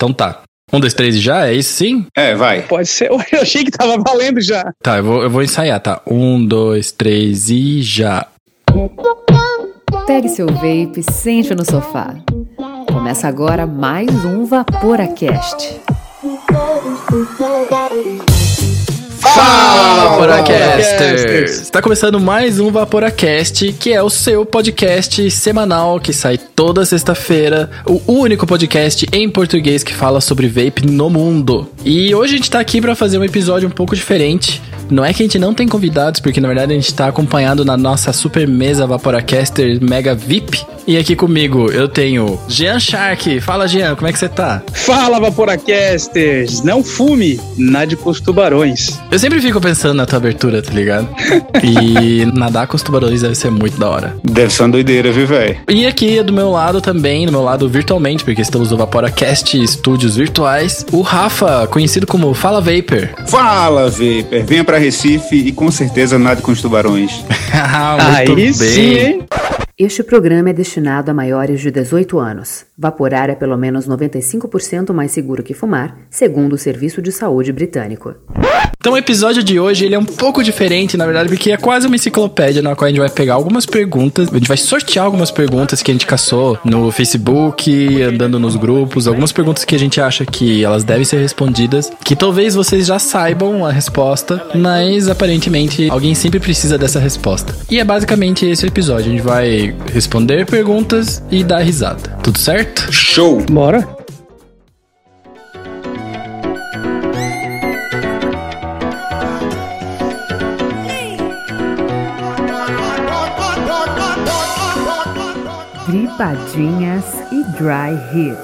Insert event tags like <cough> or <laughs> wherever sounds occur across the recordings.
Então tá. Um, dois, três e já? É isso sim? É, vai. Pode ser. <laughs> Eu achei que tava valendo já. Tá, eu vou, eu vou ensaiar, tá? Um, dois, três e já. Pegue seu vape, sente no sofá. Começa agora mais um Vaporacast. Fala, Vaporacasters! Está começando mais um Vaporacast, que é o seu podcast semanal que sai toda sexta-feira, o único podcast em português que fala sobre vape no mundo. E hoje a gente tá aqui para fazer um episódio um pouco diferente. Não é que a gente não tem convidados, porque na verdade a gente tá acompanhado na nossa super mesa Vaporacaster Mega VIP. E aqui comigo eu tenho Jean Shark. Fala, Jean, como é que você tá? Fala, Vaporacasters! Não fume, nade com os tubarões. Eu sempre fico pensando na tua abertura, tá ligado? E <laughs> nadar com os tubarões deve ser muito da hora. Deve ser uma doideira, viu, velho? E aqui do meu lado também, do meu lado virtualmente, porque estamos no Vaporacast Estúdios Virtuais, o Rafa, conhecido como Fala Vapor. Fala, Vapor. Venha pra Recife e com certeza nade com os tubarões. <laughs> Ah, muito Aí bem. sim, hein? Este programa é destinado a maiores de 18 anos. Vaporar é pelo menos 95% mais seguro que fumar, segundo o Serviço de Saúde Britânico. Então episódio de hoje ele é um pouco diferente, na verdade, porque é quase uma enciclopédia na qual a gente vai pegar algumas perguntas, a gente vai sortear algumas perguntas que a gente caçou no Facebook, andando nos grupos, algumas perguntas que a gente acha que elas devem ser respondidas, que talvez vocês já saibam a resposta, mas aparentemente alguém sempre precisa dessa resposta. E é basicamente esse o episódio, a gente vai responder perguntas e dar risada. Tudo certo? Show! Bora. Gripadinhas e Dry Hits.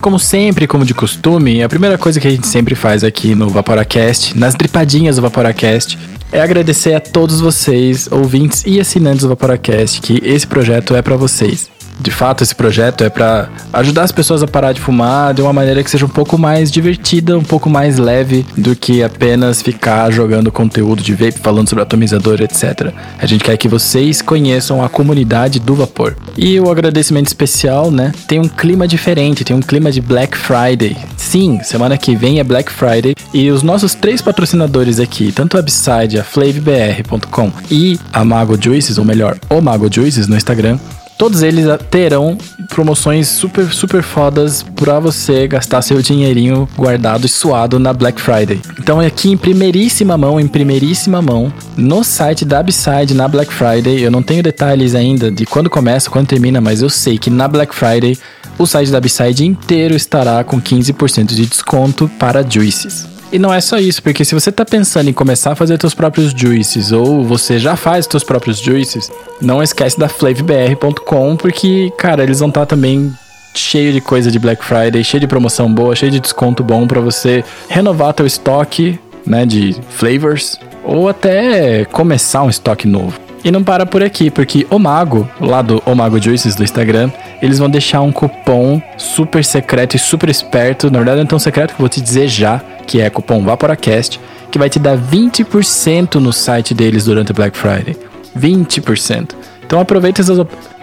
Como sempre, como de costume, a primeira coisa que a gente sempre faz aqui no Vaporacast, nas dripadinhas do Vaporacast, é agradecer a todos vocês, ouvintes e assinantes do Vaporacast, que esse projeto é pra vocês. De fato, esse projeto é pra ajudar as pessoas a parar de fumar de uma maneira que seja um pouco mais divertida, um pouco mais leve do que apenas ficar jogando conteúdo de vape, falando sobre atomizador, etc. A gente quer que vocês conheçam a comunidade do vapor. E o agradecimento especial, né? Tem um clima diferente, tem um clima de Black Friday. Sim, semana que vem é Black Friday e os nossos três patrocinadores aqui, tanto a Upside, a FlavBR.com e a Mago Juices, ou melhor, o Mago Juices no Instagram, Todos eles terão promoções super, super fodas pra você gastar seu dinheirinho guardado e suado na Black Friday. Então, aqui em primeiríssima mão, em primeiríssima mão, no site da Upside na Black Friday, eu não tenho detalhes ainda de quando começa, quando termina, mas eu sei que na Black Friday o site da Upside inteiro estará com 15% de desconto para Juices. E não é só isso, porque se você tá pensando em começar a fazer seus próprios juices ou você já faz seus próprios juices, não esquece da flavbr.com, porque, cara, eles vão estar também cheio de coisa de Black Friday, cheio de promoção boa, cheio de desconto bom pra você renovar teu estoque, né, de flavors ou até começar um estoque novo. E não para por aqui, porque o Mago, lá do O Mago Juices do Instagram, eles vão deixar um cupom super secreto e super esperto. Na verdade, não é tão secreto que eu vou te dizer já, que é cupom VaporaCast, que vai te dar 20% no site deles durante o Black Friday. 20%. Então aproveita essas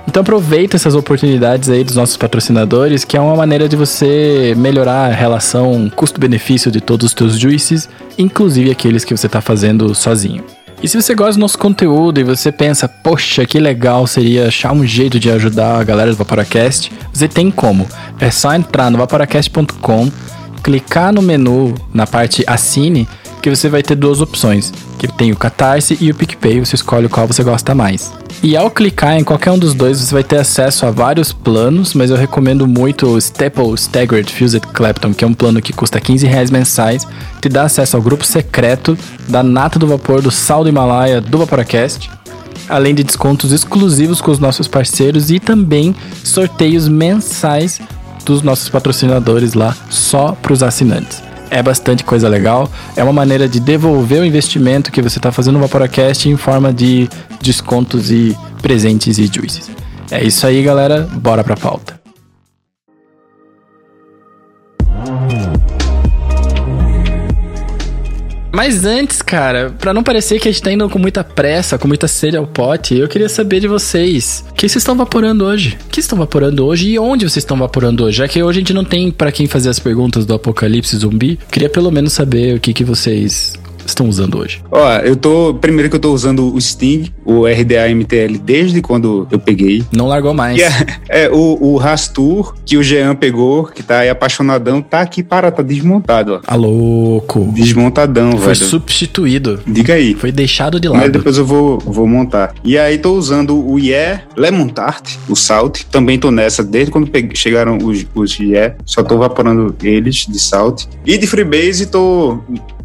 então aproveita essas oportunidades aí dos nossos patrocinadores, que é uma maneira de você melhorar a relação custo-benefício de todos os teus juices, inclusive aqueles que você está fazendo sozinho. E se você gosta do nosso conteúdo e você pensa, poxa, que legal seria achar um jeito de ajudar a galera do Vaporacast, você tem como. É só entrar no vaporacast.com, clicar no menu na parte Assine, que você vai ter duas opções, que tem o Catarse e o PicPay, você escolhe qual você gosta mais. E ao clicar em qualquer um dos dois, você vai ter acesso a vários planos, mas eu recomendo muito o Staple Staggered Fused Clapton, que é um plano que custa 15 reais mensais, te dá acesso ao grupo secreto da Nata do Vapor do Sal do Himalaia do Vaporacast, além de descontos exclusivos com os nossos parceiros e também sorteios mensais dos nossos patrocinadores lá só para os assinantes. É bastante coisa legal, é uma maneira de devolver o investimento que você está fazendo no Vaporacast em forma de descontos e presentes e juices. É isso aí, galera, bora pra pauta. Mas antes, cara, pra não parecer que a gente tá indo com muita pressa, com muita sede ao pote, eu queria saber de vocês. O que vocês estão vaporando hoje? O que estão vaporando hoje e onde vocês estão vaporando hoje? Já que hoje a gente não tem para quem fazer as perguntas do apocalipse zumbi, queria pelo menos saber o que, que vocês estão usando hoje? Ó, eu tô. Primeiro que eu tô usando o Sting, o RDA MTL, desde quando eu peguei. Não largou mais. É, <laughs> é, o, o Rastur, que o Jean pegou, que tá aí apaixonadão, tá aqui para, tá desmontado, ó. Tá louco. Desmontadão, Foi velho. Foi substituído. Diga aí. Foi deixado de lado. Mas depois eu vou, vou montar. E aí tô usando o Yeah Lemon Tart, o Salt. Também tô nessa, desde quando peguei, chegaram os, os Yeah. Só tô vaporando eles de Salt. E de Freebase tô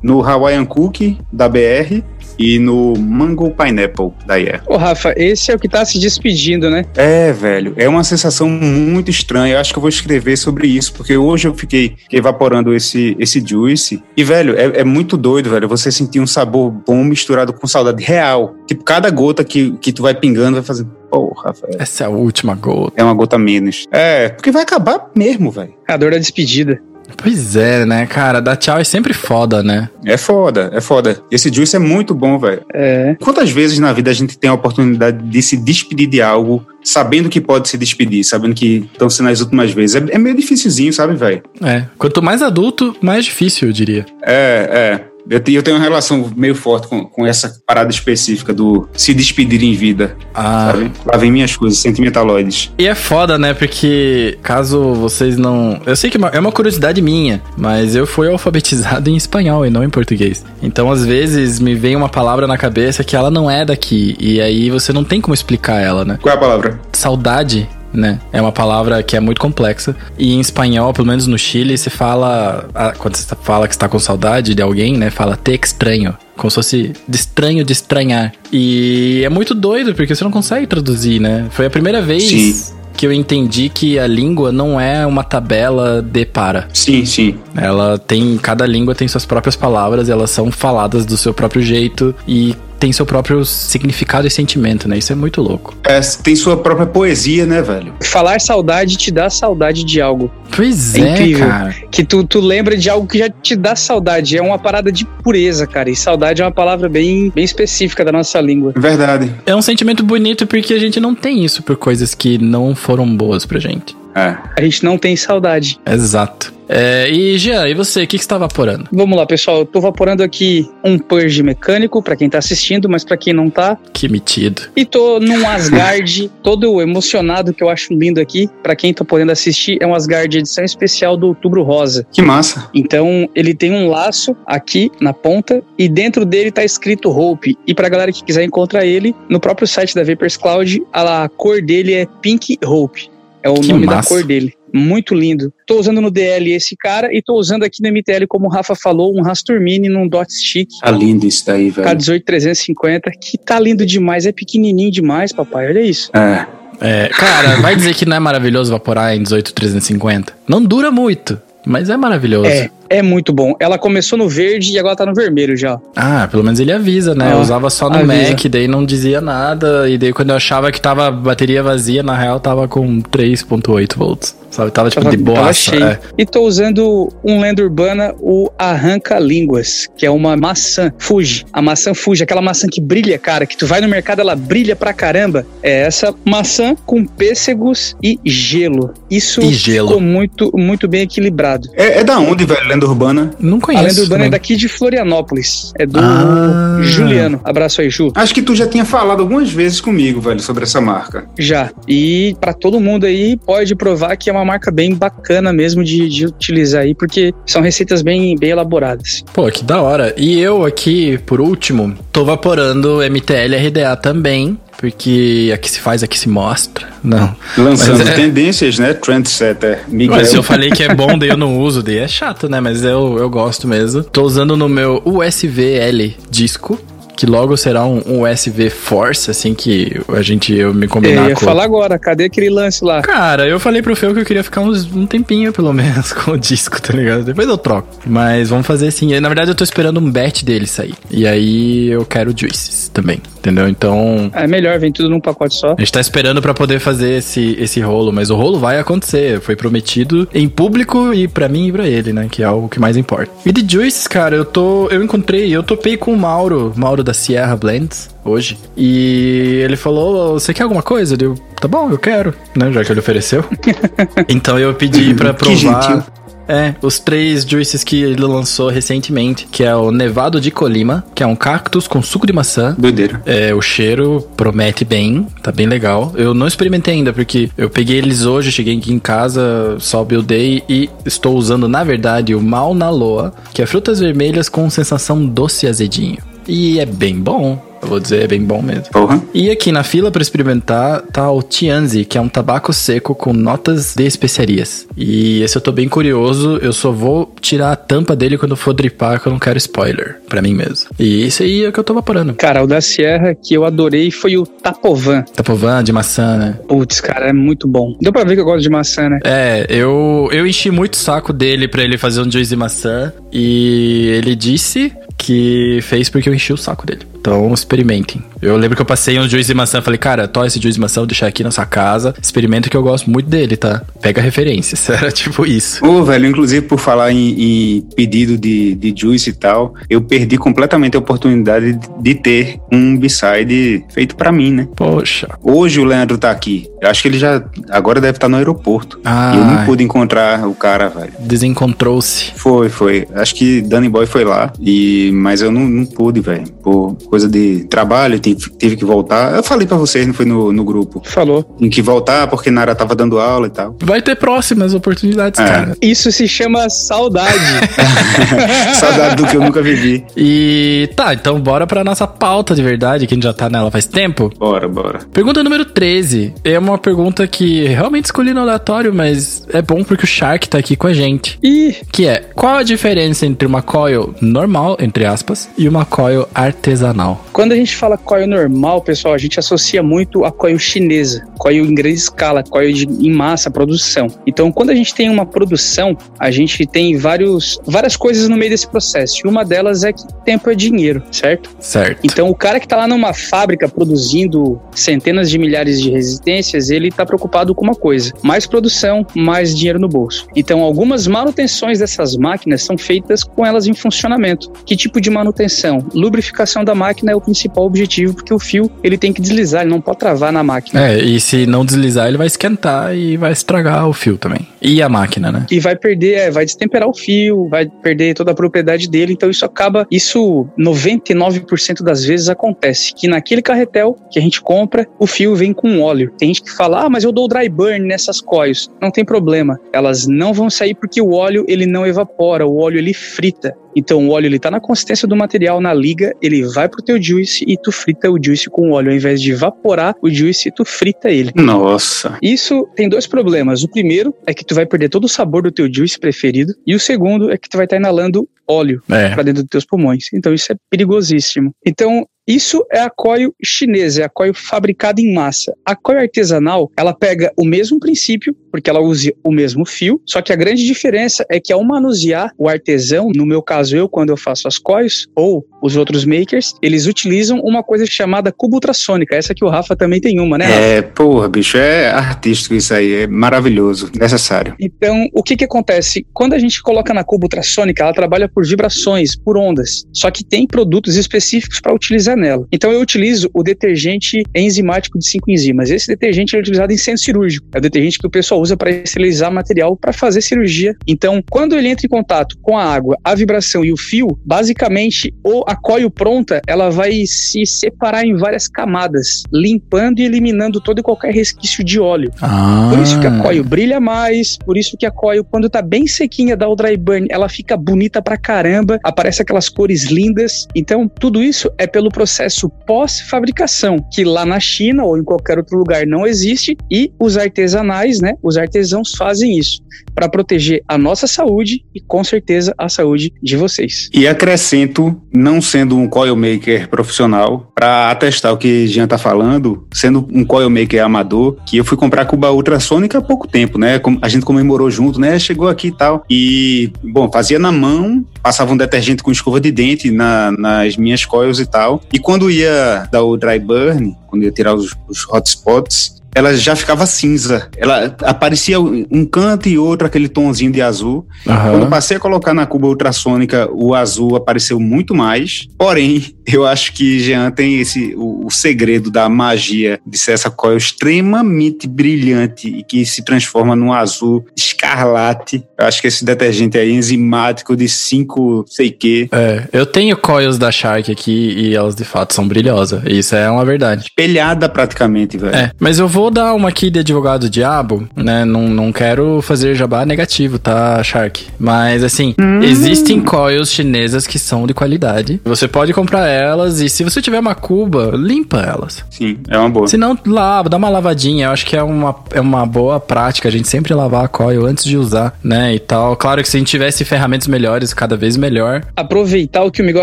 no Hawaiian Cookie da BR e no Mango Pineapple da IE. Ô, Rafa, esse é o que tá se despedindo, né? É, velho. É uma sensação muito estranha. Eu acho que eu vou escrever sobre isso, porque hoje eu fiquei evaporando esse, esse juice. E, velho, é, é muito doido, velho. Você sentir um sabor bom misturado com saudade real. Tipo, cada gota que, que tu vai pingando vai fazendo. Porra, velho. Essa é a última gota. É uma gota menos. É, porque vai acabar mesmo, velho. A dor da despedida. Pois é, né, cara? Dar tchau é sempre foda, né? É foda, é foda. Esse juice é muito bom, velho. É. Quantas vezes na vida a gente tem a oportunidade de se despedir de algo, sabendo que pode se despedir, sabendo que estão sendo as últimas vezes? É, é meio dificilzinho, sabe, velho? É. Quanto mais adulto, mais difícil, eu diria. É, é. Eu tenho, eu tenho uma relação meio forte com, com essa parada específica do se despedir em vida. Ah. Sabe? Lá vem minhas coisas, sentimentaloides. E é foda, né? Porque caso vocês não. Eu sei que é uma curiosidade minha, mas eu fui alfabetizado <laughs> em espanhol e não em português. Então, às vezes, me vem uma palavra na cabeça que ela não é daqui. E aí você não tem como explicar ela, né? Qual é a palavra? Saudade né? É uma palavra que é muito complexa. E em espanhol, pelo menos no Chile, se fala. Quando você fala que está com saudade de alguém, né? Fala te estranho. Como se fosse de estranho de estranhar. E é muito doido, porque você não consegue traduzir, né? Foi a primeira vez. Sim que eu entendi que a língua não é uma tabela de para. Sim, sim. Ela tem. Cada língua tem suas próprias palavras, elas são faladas do seu próprio jeito e tem seu próprio significado e sentimento, né? Isso é muito louco. É, tem sua própria poesia, né, velho? Falar saudade te dá saudade de algo. Pois é, é incrível. cara. Que tu, tu lembra de algo que já te dá saudade. É uma parada de pureza, cara. E saudade é uma palavra bem, bem específica da nossa língua. Verdade. É um sentimento bonito porque a gente não tem isso por coisas que não foram boas pra gente. É. A gente não tem saudade. Exato. É, e Jean, e você, o que, que você tá vaporando? Vamos lá, pessoal. Eu tô vaporando aqui um purge mecânico, para quem tá assistindo, mas para quem não tá. Que metido. E tô num Asgard, <laughs> todo emocionado, que eu acho lindo aqui. para quem tá podendo assistir, é um Asgard edição especial do Outubro Rosa. Que massa. Então, ele tem um laço aqui na ponta, e dentro dele tá escrito Hope. E pra galera que quiser encontrar ele, no próprio site da Vapers Cloud, a cor dele é Pink Hope. É o que nome massa. da cor dele. Muito lindo. Tô usando no DL esse cara e tô usando aqui no MTL, como o Rafa falou, um Rastur Mini num dot stick. Tá lindo isso daí, velho. K18350, que tá lindo demais. É pequenininho demais, papai. Olha isso. É. É, cara, vai dizer que não é maravilhoso vaporar em 18350? Não dura muito, mas é maravilhoso. É, é muito bom. Ela começou no verde e agora tá no vermelho já. Ah, pelo menos ele avisa, né? Ah, eu usava só no avisa. Mac, daí não dizia nada. E daí quando eu achava que tava bateria vazia, na real tava com 3.8 volts. Sabe? Tava tipo tava, de boa. É. E tô usando um lenda urbana, o Arranca Línguas, que é uma maçã Fuji. A maçã Fuji, aquela maçã que brilha, cara, que tu vai no mercado, ela brilha pra caramba. É essa maçã com pêssegos e gelo. Isso e gelo. ficou muito, muito bem equilibrado. É, é da onde, velho? Lenda Urbana? Não conheço. A Lenda Urbana é daqui de Florianópolis. É do ah. Juliano. Abraço aí, Ju. Acho que tu já tinha falado algumas vezes comigo, velho, sobre essa marca. Já. E para todo mundo aí, pode provar que é uma marca bem bacana mesmo de, de utilizar aí, porque são receitas bem, bem elaboradas. Pô, que da hora. E eu aqui, por último, tô vaporando MTL RDA também porque aqui se faz, aqui se mostra. Não. Lançando é... tendências, né? Trendsetter. Miguel. Mas se eu falei que é bom, daí eu não uso, daí é chato, né? Mas eu, eu gosto mesmo. Tô usando no meu USVL disco que logo será um, um Force, assim, que a gente, eu me combinar Eu ia com... falar agora, cadê aquele lance lá? Cara, eu falei pro Fel que eu queria ficar uns, um tempinho, pelo menos, <laughs> com o disco, tá ligado? Depois eu troco. Mas vamos fazer assim. Na verdade, eu tô esperando um batch dele sair. E aí eu quero Juices também, entendeu? Então... É melhor, vem tudo num pacote só. A gente tá esperando pra poder fazer esse, esse rolo, mas o rolo vai acontecer. Foi prometido em público e pra mim e pra ele, né? Que é o que mais importa. E de Juices, cara, eu tô. Eu encontrei, eu topei com o Mauro, Mauro da Sierra Blends, hoje. E ele falou: Você quer alguma coisa? Eu, tá bom, eu quero, né? Já que ele ofereceu. <laughs> então eu pedi pra Que gentil. provar. É, os três juices que ele lançou recentemente, que é o Nevado de Colima, que é um cactus com suco de maçã, Doideira. é, o cheiro promete bem, tá bem legal. Eu não experimentei ainda, porque eu peguei eles hoje, cheguei aqui em casa, só buildei e estou usando, na verdade, o Mal na Loa, que é frutas vermelhas com sensação doce e azedinho. E é bem bom, eu vou dizer, é bem bom mesmo. Porra. E aqui na fila para experimentar tá o Tianzi, que é um tabaco seco com notas de especiarias. E esse eu tô bem curioso, eu só vou tirar a tampa dele quando for dripar, que eu não quero spoiler, pra mim mesmo. E isso aí é o que eu tô vaporando. Cara, o da Sierra que eu adorei foi o Tapovan. Tapovan de maçã, né? Putz, cara, é muito bom. Deu pra ver que eu gosto de maçã, né? É, eu, eu enchi muito o saco dele pra ele fazer um juice de maçã e ele disse que fez porque eu enchi o saco dele. Então experimentem. Eu lembro que eu passei um juice de maçã, falei, cara, to esse juice de maçã, vou deixar aqui na sua casa. Experimenta que eu gosto muito dele, tá? Pega referências. <laughs> Era tipo isso. Ô, velho, inclusive por falar em, em pedido de, de juice e tal, eu perdi completamente a oportunidade de, de ter um B-side feito pra mim, né? Poxa. Hoje o Leandro tá aqui. Eu acho que ele já agora deve estar no aeroporto. Ah. E eu não pude encontrar o cara, velho. Desencontrou-se. Foi, foi. Acho que Danny Boy foi lá. E, mas eu não, não pude, velho. Por coisa de trabalho, tive que voltar. Eu falei pra vocês, não foi no, no grupo. Falou. Tem que voltar porque Nara tava dando aula e tal. Vai ter próximas oportunidades, É. cara. Isso se chama saudade. <laughs> Saudade do que eu nunca vivi. E tá, então bora pra nossa pauta de verdade, que a gente já tá nela faz tempo. Bora, bora. Pergunta número 13. É uma pergunta que realmente escolhi no aleatório, mas é bom porque o Shark tá aqui com a gente. e Que é, qual a diferença entre uma coil normal, entre aspas, e uma coil artesanal? Quando a gente fala coil normal, pessoal, a gente associa muito a coil chinesa, coil em grande escala, coil de, em massa, produção. Então, quando a gente tem uma produção, a gente tem vários, várias coisas no meio desse processo. E uma delas é que tempo é dinheiro, certo? Certo. Então, o cara que tá lá numa fábrica produzindo centenas de milhares de resistências, ele tá preocupado com uma coisa: mais produção, mais dinheiro no bolso. Então, algumas manutenções dessas máquinas são feitas com elas em funcionamento. Que tipo de manutenção? Lubrificação da máquina é o principal objetivo, porque o fio ele tem que deslizar, ele não pode travar na máquina. É, e se não deslizar, ele vai esquentar e vai estragar o fio também. E a máquina, né? E vai perder, é, vai destemperar o fio, vai perder toda a propriedade dele. Então isso acaba, isso 99% das vezes acontece que naquele carretel que a gente compra, o fio vem com óleo. Tem gente que fala: "Ah, mas eu dou dry burn nessas coils". Não tem problema. Elas não vão sair porque o óleo ele não evapora, o óleo ele frita. Então o óleo ele tá na consistência do material na liga, ele vai pro teu juice e tu frita o juice com o óleo ao invés de evaporar o juice, tu frita ele. Nossa. Isso tem dois problemas. O primeiro é que tu vai perder todo o sabor do teu juice preferido. E o segundo é que tu vai estar inalando óleo É. para dentro dos teus pulmões. Então isso é perigosíssimo. Então isso é a coil chinesa, é a coil fabricada em massa. A coil artesanal, ela pega o mesmo princípio, porque ela usa o mesmo fio, só que a grande diferença é que ao manusear o artesão, no meu caso eu, quando eu faço as coils, ou os outros makers, eles utilizam uma coisa chamada cubo ultrassônica. Essa que o Rafa também tem uma, né? Rafa? É, porra, bicho, é artístico isso aí, é maravilhoso, necessário. Então, o que que acontece? Quando a gente coloca na cuba ultrassônica, ela trabalha por vibrações, por ondas. Só que tem produtos específicos para utilizar nela. Então, eu utilizo o detergente enzimático de 5 enzimas. Esse detergente é utilizado em centro cirúrgico. É o detergente que o pessoal usa para esterilizar material para fazer cirurgia. Então, quando ele entra em contato com a água, a vibração e o fio, basicamente, ou a coil pronta, ela vai se separar em várias camadas, limpando e eliminando todo e qualquer resquício de óleo. Ah. Por isso que a coil brilha mais, por isso que a coil, quando tá bem sequinha, dá o dry burn, ela fica bonita pra caramba, aparece aquelas cores lindas. Então, tudo isso é pelo processo processo pós-fabricação, que lá na China ou em qualquer outro lugar não existe, e os artesanais, né, os artesãos fazem isso para proteger a nossa saúde e com certeza a saúde de vocês. E acrescento, não sendo um coil maker profissional, para atestar o que Jean tá falando, sendo um coil maker amador, que eu fui comprar Cuba Ultrasônica há pouco tempo, né? A gente comemorou junto, né? Chegou aqui e tal. E, bom, fazia na mão, passava um detergente com escova de dente na, nas minhas coils e tal. E quando ia dar o dry burn, quando ia tirar os, os hotspots, ela já ficava cinza. Ela aparecia um canto e outro, aquele tonzinho de azul. Uhum. Quando eu passei a colocar na cuba ultrassônica, o azul apareceu muito mais. Porém, <laughs> eu acho que Jean tem esse o, o segredo da magia de ser essa coil extremamente brilhante e que se transforma num azul escarlate. Eu acho que esse detergente aí enzimático de 5 sei que. É, eu tenho coils da Shark aqui e elas de fato são brilhosas. Isso é uma verdade. Espelhada praticamente, velho. É, mas eu vou vou dar uma aqui de advogado diabo, né? Não, não quero fazer jabá negativo, tá, Shark? Mas assim, hum. existem coils chinesas que são de qualidade. Você pode comprar elas e se você tiver uma cuba, limpa elas. Sim, é uma boa. Se não, lava, dá uma lavadinha. Eu acho que é uma, é uma boa prática a gente sempre lavar a coil antes de usar, né? E tal. Claro que se a gente tivesse ferramentas melhores, cada vez melhor. Aproveitar o que o Miguel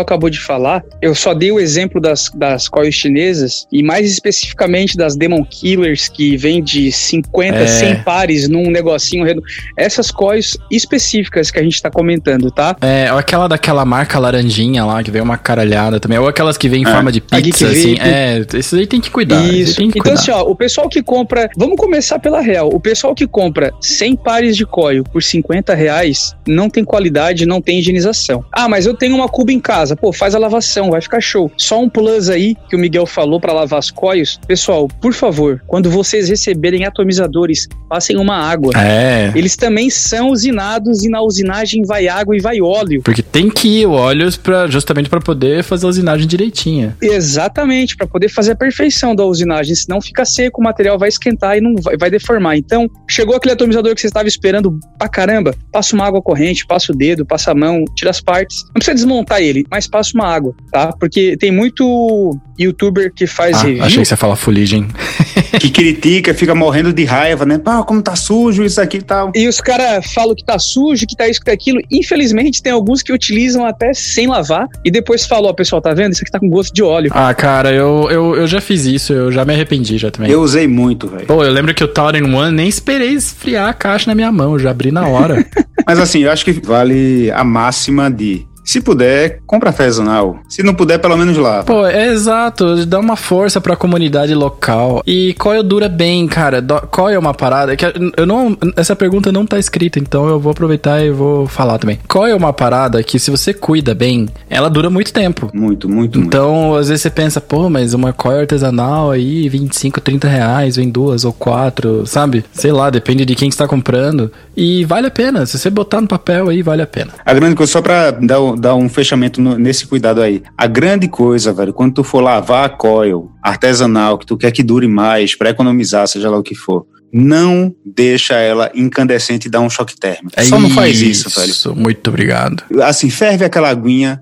acabou de falar, eu só dei o exemplo das, das coils chinesas e mais especificamente das Demon Killers que vende 50, é. 100 pares num negocinho redondo. Essas cois específicas que a gente tá comentando, tá? É, ou aquela daquela marca laranjinha lá, que vem uma caralhada também. Ou aquelas que vem em é. forma de pizza, assim. É, esses aí tem que cuidar. Isso. Que então, cuidar. assim, ó, o pessoal que compra. Vamos começar pela real. O pessoal que compra 100 pares de coil por 50 reais não tem qualidade, não tem higienização. Ah, mas eu tenho uma cuba em casa. Pô, faz a lavação, vai ficar show. Só um plus aí que o Miguel falou para lavar as coils. Pessoal, por favor, quando você vocês receberem atomizadores, passem uma água. É. Eles também são usinados e na usinagem vai água e vai óleo. Porque tem que ir óleos para justamente para poder fazer a usinagem direitinha. Exatamente, para poder fazer a perfeição da usinagem, senão fica seco, o material vai esquentar e não vai, vai deformar. Então, chegou aquele atomizador que você estava esperando pra caramba, passa uma água corrente, passa o dedo, passa a mão, tira as partes. Não precisa desmontar ele, mas passa uma água, tá? Porque tem muito youtuber que faz ah, review. Achei que você ia falar fuligem. <laughs> que critica, fica morrendo de raiva, né? Pá, como tá sujo isso aqui e tal. E os caras falam que tá sujo, que tá isso, que tá aquilo. Infelizmente, tem alguns que utilizam até sem lavar e depois falam, ó, oh, pessoal, tá vendo? Isso aqui tá com gosto de óleo. Ah, cara, eu, eu, eu já fiz isso, eu já me arrependi já também. Eu usei muito, velho. Pô, eu lembro que o Tauren One nem esperei esfriar a caixa na minha mão, eu já abri na hora. <laughs> Mas assim, eu acho que vale a máxima de se puder, compra artesanal. Se não puder, pelo menos lá. Pô, é exato. Dá uma força pra comunidade local. E coil dura bem, cara. Coil é uma parada que eu não. Essa pergunta não tá escrita, então eu vou aproveitar e vou falar também. Coil é uma parada que, se você cuida bem, ela dura muito tempo. Muito, muito, Então, muito. às vezes você pensa, pô, mas uma coil artesanal aí, 25, 30 reais, vem duas ou quatro, sabe? Sei lá, depende de quem está comprando. E vale a pena. Se você botar no papel aí, vale a pena. A grande coisa, só pra dar o dar um fechamento no, nesse cuidado aí. A grande coisa, velho, quando tu for lavar a coil artesanal, que tu quer que dure mais, para economizar, seja lá o que for, não deixa ela incandescente e dar um choque térmico. É Só não faz isso, velho. Muito obrigado. Assim, ferve aquela aguinha,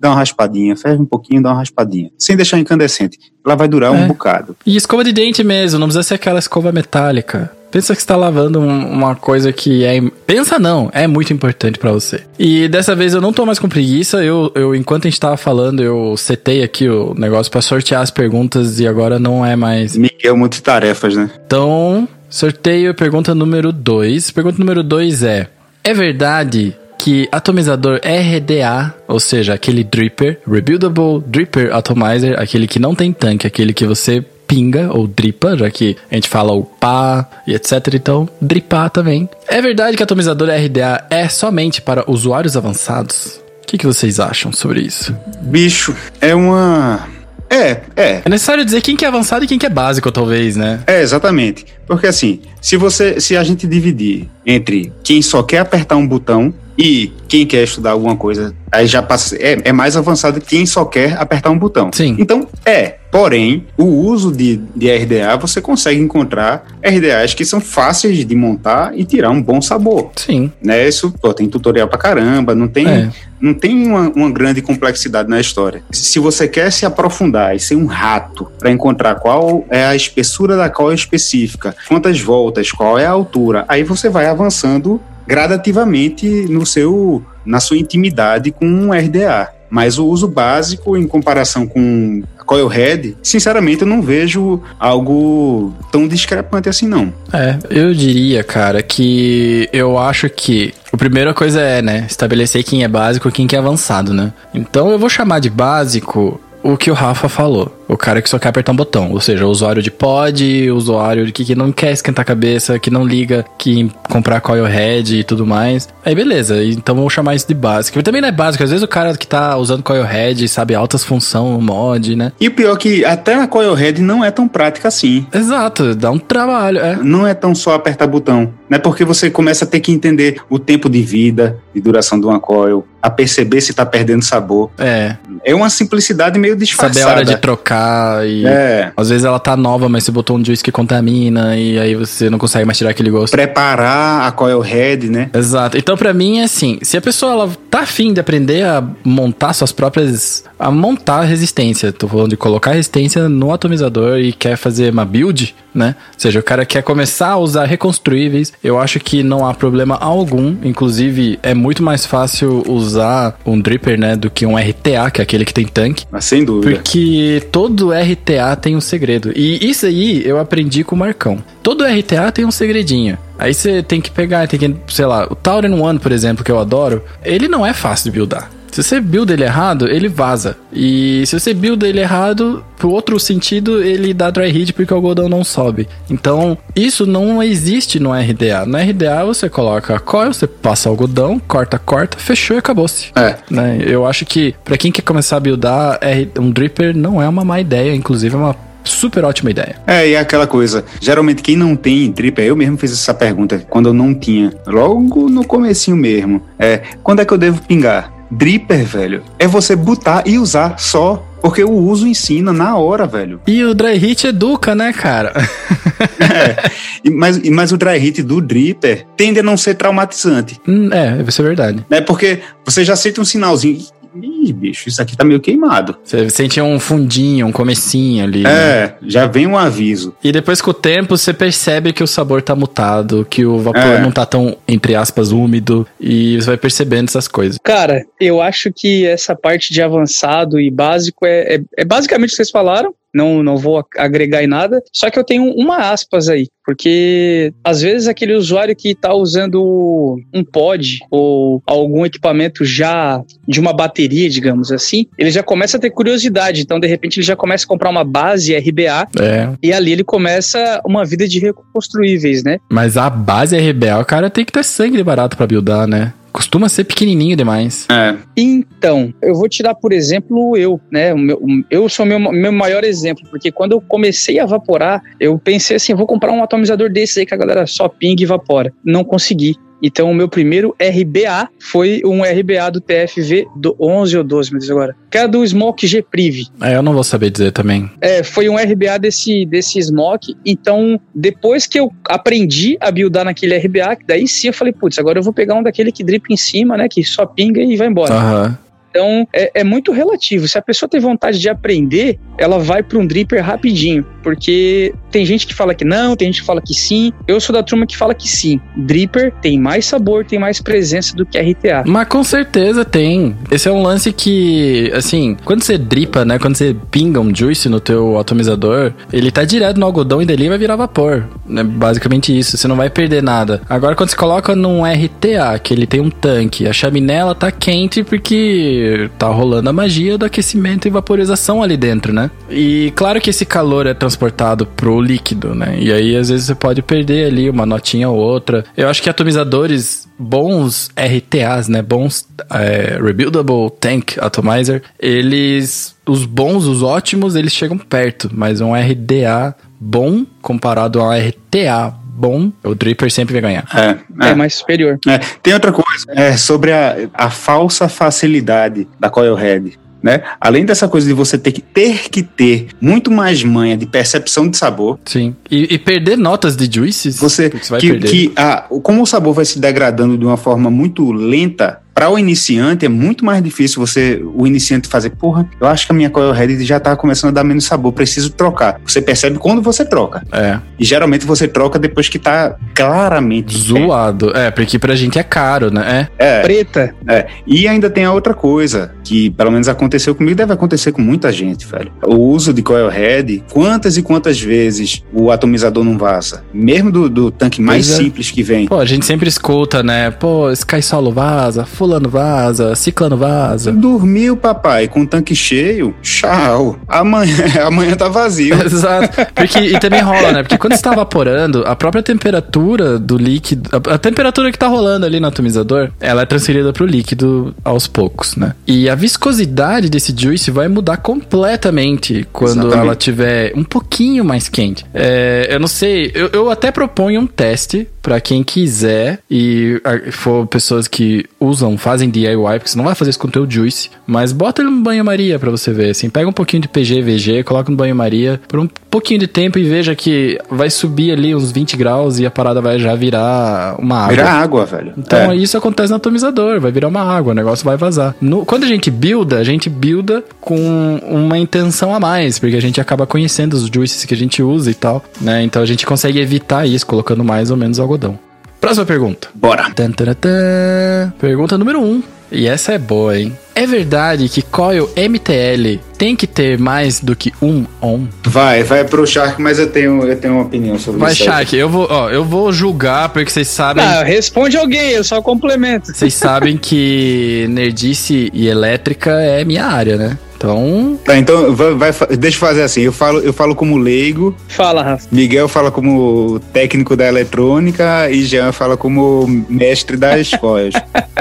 dá uma raspadinha, ferve um pouquinho, dá uma raspadinha. Sem deixar incandescente. Ela vai durar é. um bocado. E escova de dente mesmo, não precisa ser aquela escova metálica. Pensa que está lavando um, uma coisa que é. Pensa não, é muito importante para você. E dessa vez eu não tô mais com preguiça. Eu, eu enquanto a gente tava falando, eu setei aqui o negócio para sortear as perguntas e agora não é mais. Miguel, multitarefas, né? Então, sorteio pergunta número 2. Pergunta número 2 é: É verdade que atomizador RDA, ou seja, aquele dripper, Rebuildable Dripper Atomizer, aquele que não tem tanque, aquele que você pinga ou dripa, já que a gente fala o pá e etc. Então, dripar também. É verdade que atomizador RDA é somente para usuários avançados? O que, que vocês acham sobre isso? Bicho, é uma. É, é. É necessário dizer quem que é avançado e quem que é básico, talvez, né? É, exatamente. Porque assim, se você, se a gente dividir entre quem só quer apertar um botão e quem quer estudar alguma coisa, aí já passa, é, é mais avançado que quem só quer apertar um botão. Sim. Então, é, Porém, o uso de, de RDA, você consegue encontrar RDAs que são fáceis de montar e tirar um bom sabor. Sim. Né? Isso, pô, tem tutorial pra caramba, não tem, é. não tem uma, uma, grande complexidade na história. Se você quer se aprofundar e ser um rato para encontrar qual é a espessura da coil específica, quantas voltas, qual é a altura, aí você vai avançando gradativamente no seu na sua intimidade com um RDA. Mas o uso básico em comparação com Coilhead, sinceramente eu não vejo algo tão discrepante assim não. É, eu diria, cara, que eu acho que a primeira coisa é, né, estabelecer quem é básico e quem é avançado, né? Então eu vou chamar de básico o que o Rafa falou. O cara que só quer apertar um botão. Ou seja, o usuário de pod, o usuário que, que não quer esquentar a cabeça, que não liga, que comprar coil head e tudo mais. Aí beleza, então vamos chamar isso de básico. E também não é básico, às vezes o cara que tá usando coil head sabe altas funções mod, né? E o pior é que até a coil head não é tão prática assim. Exato, dá um trabalho, é. Não é tão só apertar botão, né? Porque você começa a ter que entender o tempo de vida, de duração de uma coil, a perceber se tá perdendo sabor. É. É uma simplicidade meio disfarçada. Saber a hora de trocar e... É. Às vezes ela tá nova, mas você botou um juice que contamina e aí você não consegue mais tirar aquele gosto. Preparar a coil head, né? Exato. Então para mim é assim, se a pessoa ela tá afim de aprender a montar suas próprias... A montar resistência. Tô falando de colocar resistência no atomizador e quer fazer uma build, né? Ou seja, o cara quer começar a usar reconstruíveis. Eu acho que não há problema algum. Inclusive, é muito mais fácil usar um dripper, né? Do que um RTA, que é aquele que tem tanque. Mas sem dúvida. Porque todo RTA tem um segredo. E isso aí eu aprendi com o Marcão. Todo RTA tem um segredinho. Aí você tem que pegar, tem que, sei lá, o Tauren One, por exemplo, que eu adoro, ele não é fácil de buildar. Se você build ele errado, ele vaza. E se você build ele errado, pro outro sentido, ele dá dry hit porque o algodão não sobe. Então, isso não existe no RDA. No RDA, você coloca a coil, você passa o algodão, corta, corta, fechou e acabou-se. É. Né? Eu acho que, para quem quer começar a buildar, um dripper não é uma má ideia. Inclusive, é uma super ótima ideia. É, e é aquela coisa, geralmente quem não tem dripper, eu mesmo fiz essa pergunta quando eu não tinha, logo no comecinho mesmo, é, quando é que eu devo pingar? Dripper, velho, é você botar e usar só. Porque o uso ensina na hora, velho. E o dry hit educa, né, cara? <laughs> é, mas, mas o dry hit do dripper tende a não ser traumatizante. Hum, é, isso é verdade. É porque você já sente um sinalzinho Ih, bicho, isso aqui tá meio queimado. Você sente um fundinho, um comecinho ali. É, né? já vem um aviso. E depois com o tempo você percebe que o sabor tá mutado, que o vapor é. não tá tão, entre aspas, úmido. E você vai percebendo essas coisas. Cara, eu acho que essa parte de avançado e básico é, é, é basicamente o que vocês falaram não, não vou agregar em nada. Só que eu tenho uma aspas aí, porque às vezes aquele usuário que está usando um pod ou algum equipamento já de uma bateria, digamos assim, ele já começa a ter curiosidade. Então, de repente, ele já começa a comprar uma base RBA é. e ali ele começa uma vida de reconstruíveis, né? Mas a base RBA, o cara tem que ter sangue barato para buildar, né? Costuma ser pequenininho demais. É. Então, eu vou tirar por exemplo eu, né? O meu, eu sou meu, meu maior exemplo, porque quando eu comecei a evaporar, eu pensei assim, vou comprar um atomizador desse aí que a galera só pinga e evapora. Não consegui. Então, o meu primeiro RBA foi um RBA do TFV do 11 ou 12, meu Deus agora. Que era do Smoke G Priv. É, eu não vou saber dizer também. É, foi um RBA desse, desse Smoke. Então, depois que eu aprendi a buildar naquele RBA, daí sim eu falei, putz, agora eu vou pegar um daquele que drip em cima, né? Que só pinga e vai embora. Aham. Uhum. Então é, é, muito relativo. Se a pessoa tem vontade de aprender, ela vai para um dripper rapidinho. Porque tem gente que fala que não, tem gente que fala que sim. Eu sou da turma que fala que sim. Dripper tem mais sabor, tem mais presença do que RTA. Mas com certeza tem. Esse é um lance que, assim, quando você dripa, né? Quando você pinga um juice no teu atomizador, ele tá direto no algodão e dali vai virar vapor. É basicamente isso. Você não vai perder nada. Agora, quando você coloca num RTA, que ele tem um tanque, a chaminé ela tá quente porque tá rolando a magia do aquecimento e vaporização ali dentro, né? E claro que esse calor é transportado pro líquido, né? E aí às vezes você pode perder ali uma notinha ou outra. Eu acho que atomizadores bons RTAs, né? Bons é, Rebuildable Tank Atomizer, eles os bons, os ótimos, eles chegam perto, mas um RDA bom comparado a um RTA bom, o Dripper sempre vai ganhar. É, é. é mais superior. É. Tem outra coisa, é sobre a, a falsa facilidade da Coilhead. Né? Além dessa coisa de você ter que ter que ter muito mais manha de percepção de sabor. Sim. E, e perder notas de juices. Você, você que, que a, como o sabor vai se degradando de uma forma muito lenta, para o iniciante é muito mais difícil você, o iniciante fazer, porra, eu acho que a minha Coil Head já tá começando a dar menos sabor, preciso trocar. Você percebe quando você troca. É. E geralmente você troca depois que tá claramente Zoado. É, porque pra gente é caro, né? É, Preta. é. E ainda tem a outra coisa, que pelo menos aconteceu comigo, deve acontecer com muita gente, velho. O uso de coil head, quantas e quantas vezes o atomizador não vaza? Mesmo do, do tanque mais Pois é. simples que vem. Pô, a gente sempre escuta, né? Pô, Sky Solo vaza, fulano vaza, ciclano vaza. Dormiu, papai, com o tanque cheio, tchau. Amanhã, <laughs> amanhã tá vazio. <laughs> Exato. Porque, e também rola, né? Porque quando está evaporando, a própria temperatura do líquido, a, a temperatura que tá rolando ali no atomizador, ela é transferida pro líquido aos poucos, né? E a viscosidade desse juice vai mudar completamente quando Exatamente. ela tiver um pouquinho mais quente. É, eu não sei, eu, eu até proponho um teste pra quem quiser e for pessoas que usam, fazem DIY, porque você não vai fazer isso com o teu juice, mas bota ele no banho-maria pra você ver, assim, pega um pouquinho de PG, VG, coloca no banho-maria por um pouquinho de tempo e veja que vai subir ali uns 20 graus e a parada vai já virar uma água. Virar água, velho. Então É. isso acontece no atomizador, vai virar uma água, o negócio vai vazar. No- quando a gente builda, a gente builda com uma intenção a mais, porque a gente acaba conhecendo os juices que a gente usa e tal, né? Então a gente consegue evitar isso colocando mais ou menos algodão. Próxima pergunta. Bora. Tan, tan, tan. Pergunta número 1. Um. E essa é boa, hein? É verdade que coil MTL tem que ter mais do que um on? Vai, vai pro Shark, mas eu tenho, eu tenho uma opinião sobre Vai, isso. aí. Shark, eu vou, ó, eu vou julgar porque vocês sabem Ah, responde alguém, eu só complemento. Vocês sabem que nerdice e elétrica é minha área, né? Então, Tá, então vai, vai deixa eu fazer assim. Eu falo, eu falo como leigo, Fala, Rafa. Miguel fala como técnico da eletrônica e Jean fala como mestre das <laughs> coils.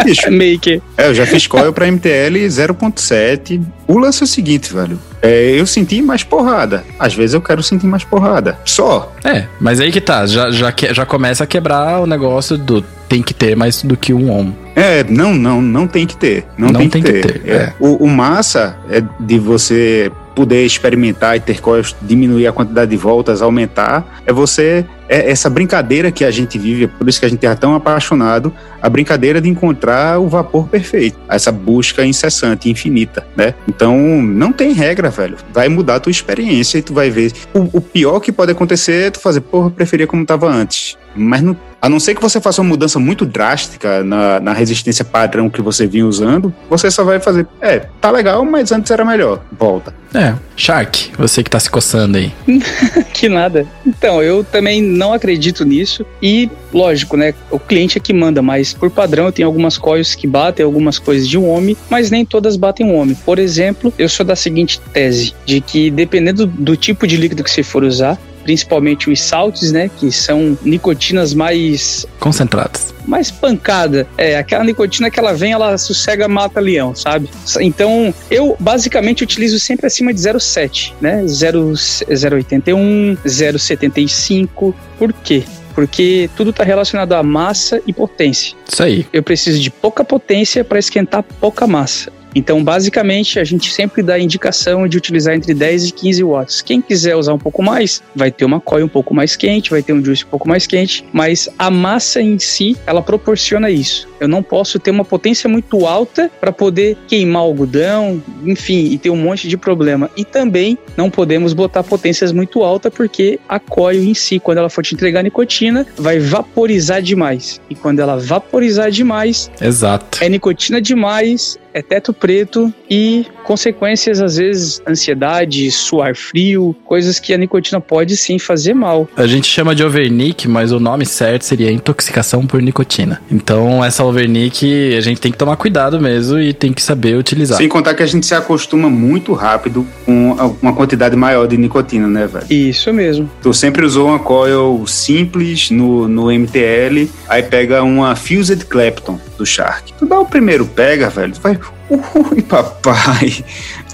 Bicho, Maker. é, eu já fiz coil pra MTL 0.7. O lance é o seguinte, velho. É, eu senti mais porrada. Às vezes eu quero sentir mais porrada. Só. é, mas aí que tá, já, já, que- já começa a quebrar o negócio do tem que ter mais do que um on. É, não, não, não tem que ter. Não, Não tem, tem que que ter. ter, É. é. O, o massa é de você poder experimentar e ter coils, diminuir a quantidade de voltas, aumentar, é você é essa brincadeira que a gente vive, é por isso que a gente é tão apaixonado, a brincadeira de encontrar o vapor perfeito, essa busca incessante, infinita, né? Então, não tem regra, velho. Vai mudar a tua experiência e tu vai ver. O, o pior que pode acontecer é tu fazer, porra, eu preferia como tava antes. Mas não, a não ser que você faça uma mudança muito drástica na, na resistência padrão que você vinha usando, você só vai fazer, é, tá legal, mas antes era melhor. Volta. É, Shark, você que tá se coçando aí. <laughs> Que nada. Então, eu também não acredito nisso. E, lógico, né? O cliente é que manda, mas por padrão eu tenho algumas coils que batem algumas coisas de um homem, mas nem todas batem um homem. Por exemplo, eu sou da seguinte tese: de que dependendo do tipo de líquido que você for usar, principalmente os salts, né? Que são nicotinas mais Concentrados. mais pancada. É, aquela nicotina que ela vem, ela sossega, mata leão, sabe? Então, eu basicamente utilizo sempre acima de 0,7, né? 0, 0,81, 0,75. Por quê? Porque tudo está relacionado a massa e potência. Isso aí. Eu preciso de pouca potência para esquentar pouca massa. Então, basicamente, a gente sempre dá a indicação de utilizar entre 10 e 15 watts. Quem quiser usar um pouco mais, vai ter uma coil um pouco mais quente, vai ter um juice um pouco mais quente, mas a massa em si, ela proporciona isso. Eu não posso ter uma potência muito alta para poder queimar o algodão, enfim, e ter um monte de problema. E também não podemos botar potências muito altas porque a coil em si, quando ela for te entregar nicotina, vai vaporizar demais. E quando ela vaporizar demais, Exato. é nicotina demais, é teto preto e consequências, às vezes, ansiedade, suar frio, coisas que a nicotina pode sim fazer mal. A gente chama de overnick, mas o nome certo seria intoxicação por nicotina. Então, essa overnick, a gente tem que tomar cuidado mesmo e tem que saber utilizar. Sem contar que a gente se acostuma muito rápido com uma quantidade maior de nicotina, né, velho? Isso mesmo. Tu sempre usou uma coil simples no, no MTL, aí pega uma Fused Clapton do Shark. Tu dá o primeiro pega, velho, tu vai. Ui, papai!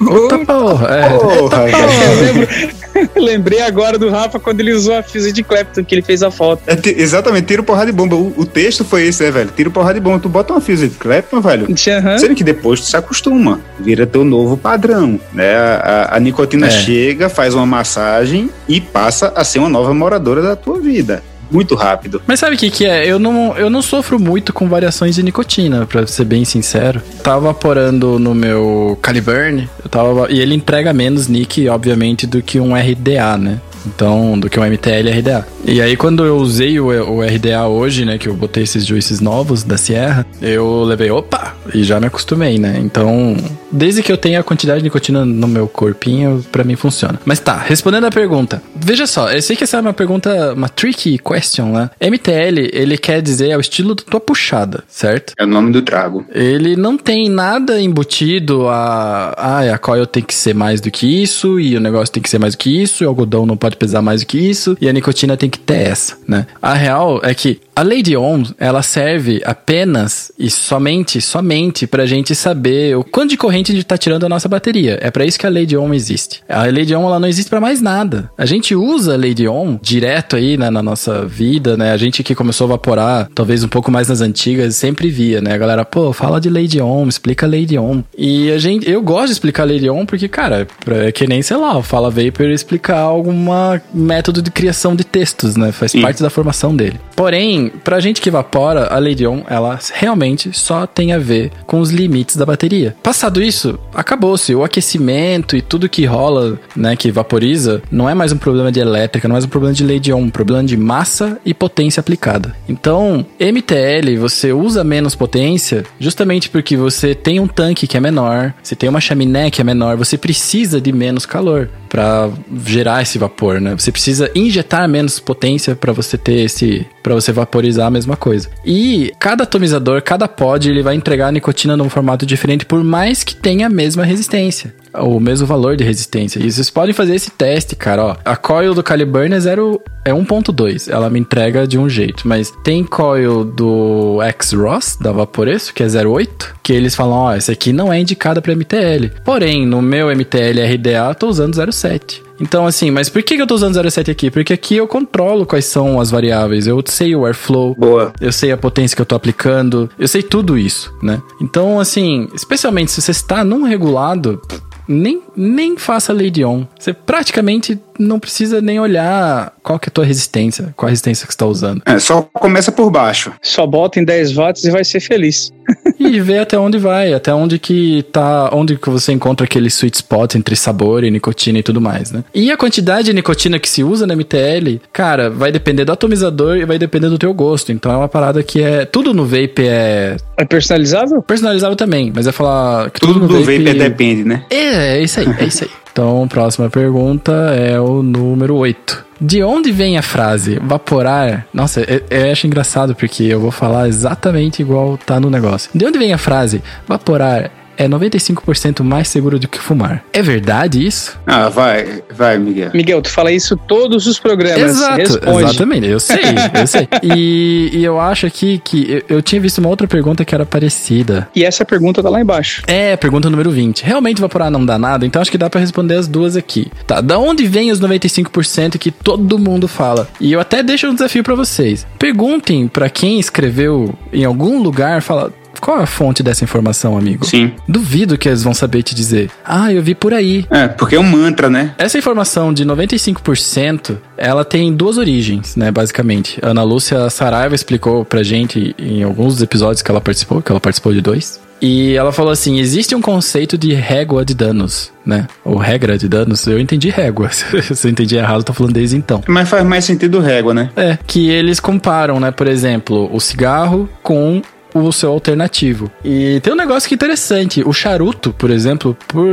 Eita porra, é. Porra, Eu lembro, <laughs> Lembrei agora do Rafa quando ele usou a física de Clapton, que ele fez a foto. É, exatamente, tiro porrada de bomba. O, o, texto foi esse, né, velho? Tiro porrada de bomba. Tu bota uma física de Clapton, velho. Uhum. Sendo que depois tu se acostuma. Vira teu novo padrão, né? A, a, a nicotina é. chega, faz uma massagem e passa a ser uma nova moradora da tua vida muito rápido. Mas sabe o que, que é? Eu não, eu não sofro muito com variações de nicotina, pra ser bem sincero. Tava vaporando no meu Caliburn, eu tava, e ele entrega menos nick, obviamente, do que um RDA, né? Então, do que um MTL RDA. E aí, quando eu usei o, o RDA hoje, né, que eu botei esses juices novos da Sierra, eu levei, opa, e já me acostumei, né? Então, desde que eu tenha a quantidade de nicotina no meu corpinho, para mim funciona. Mas tá, respondendo a pergunta. Veja só, eu sei que essa é uma pergunta, uma tricky question, né? MTL, ele quer dizer é o estilo da tua puxada, certo? É o nome do trago. Ele não tem nada embutido a, ah, a coil tem que ser mais do que isso, e o negócio tem que ser mais do que isso, e o algodão não pode pode pesar mais do que isso e a nicotina tem que ter essa, né? A real é que a Lady On, ela serve apenas e somente, somente pra gente saber o quanto de corrente a gente tá tirando da nossa bateria. É para isso que a Lady On existe. A Lady On, ela não existe para mais nada. A gente usa a Lady On direto aí né, na nossa vida, né? A gente que começou a vaporar, talvez um pouco mais nas antigas, sempre via, né? A galera, pô, fala de Lady On, explica Lady On. E a gente, eu gosto de explicar Lady On porque, cara, é que nem, sei lá, o Fala Vapor explicar alguma método de criação de textos, né? Faz Sim. parte da formação dele. Porém, pra gente que evapora, a Lady On, ela realmente só tem a ver com os limites da bateria. Passado isso, acabou-se. O aquecimento e tudo que rola, né, que vaporiza, não é mais um problema de elétrica, não é mais um problema de Lady On, um problema de massa e potência aplicada. Então, MTL, você usa menos potência justamente porque você tem um tanque que é menor, você tem uma chaminé que é menor, você precisa de menos calor para gerar esse vapor, né? Você precisa injetar menos potência para você ter esse, para você vaporizar a mesma coisa. E cada atomizador, cada pod, ele vai entregar a nicotina num formato diferente, por mais que tenha a mesma resistência o mesmo valor de resistência. E vocês podem fazer esse teste, cara, ó. A coil do Caliburn é 0 é 1.2, ela me entrega de um jeito, mas tem coil do X-Ross da Vaporeço, que é 0.8, que eles falam, ó, esse aqui não é indicada para MTL. Porém, no meu MTL RDA, eu tô usando 0.7. Então, assim, mas por que eu tô usando 0.7 aqui? Porque aqui eu controlo quais são as variáveis. Eu sei o airflow. Boa. Eu sei a potência que eu tô aplicando. Eu sei tudo isso, né? Então, assim, especialmente se você está num regulado, nem, nem faça Lady On. Você praticamente não precisa nem olhar qual que é a tua resistência, qual a resistência que você está usando. É, só começa por baixo. Só bota em 10 watts e vai ser feliz. <laughs> e vê até onde vai, até onde que tá, onde que você encontra aquele sweet spot entre sabor e nicotina e tudo mais, né? E a quantidade de nicotina que se usa na MTL, cara, vai depender do atomizador e vai depender do teu gosto. Então é uma parada que é tudo no vape é é personalizável? Personalizável também, mas é falar que tudo, tudo no vape, vape é depende, né? É, é isso aí, é isso aí. Então, próxima pergunta é o número 8. De onde vem a frase vaporar? Nossa, eu, eu, acho engraçado porque eu vou falar exatamente igual tá no negócio. De onde vem a frase vaporar é 95% mais seguro do que fumar. É verdade isso? Ah, vai, vai, Miguel. Miguel, tu fala isso todos os programas. Exato, Responde. exatamente, eu sei, <laughs> eu sei. E, e, eu acho aqui que eu, eu, tinha visto uma outra pergunta que era parecida. E essa pergunta tá lá embaixo. É, pergunta número 20. Realmente evaporar não dá nada? Então acho que dá para responder as duas aqui. Tá, da onde vem os 95% que todo mundo fala? E eu até deixo um desafio para vocês. Perguntem para quem escreveu em algum lugar, fala, qual é a fonte dessa informação, amigo? Sim. Duvido que eles vão saber te dizer. Ah, eu vi por aí. É, porque é um mantra, né? Essa informação de 95%, ela tem duas origens, né, basicamente. A Ana Lúcia Saraiva explicou pra gente em alguns episódios que ela participou, que ela participou de dois. E ela falou assim: existe um conceito de régua de danos, né? Ou regra de danos. Eu entendi régua. <laughs> Se eu entendi errado, eu tô falando desde então. Mas faz mais sentido régua, né? É, que eles comparam, né? Por exemplo, o cigarro com o seu alternativo. E tem um negócio que é interessante. O charuto, por exemplo, por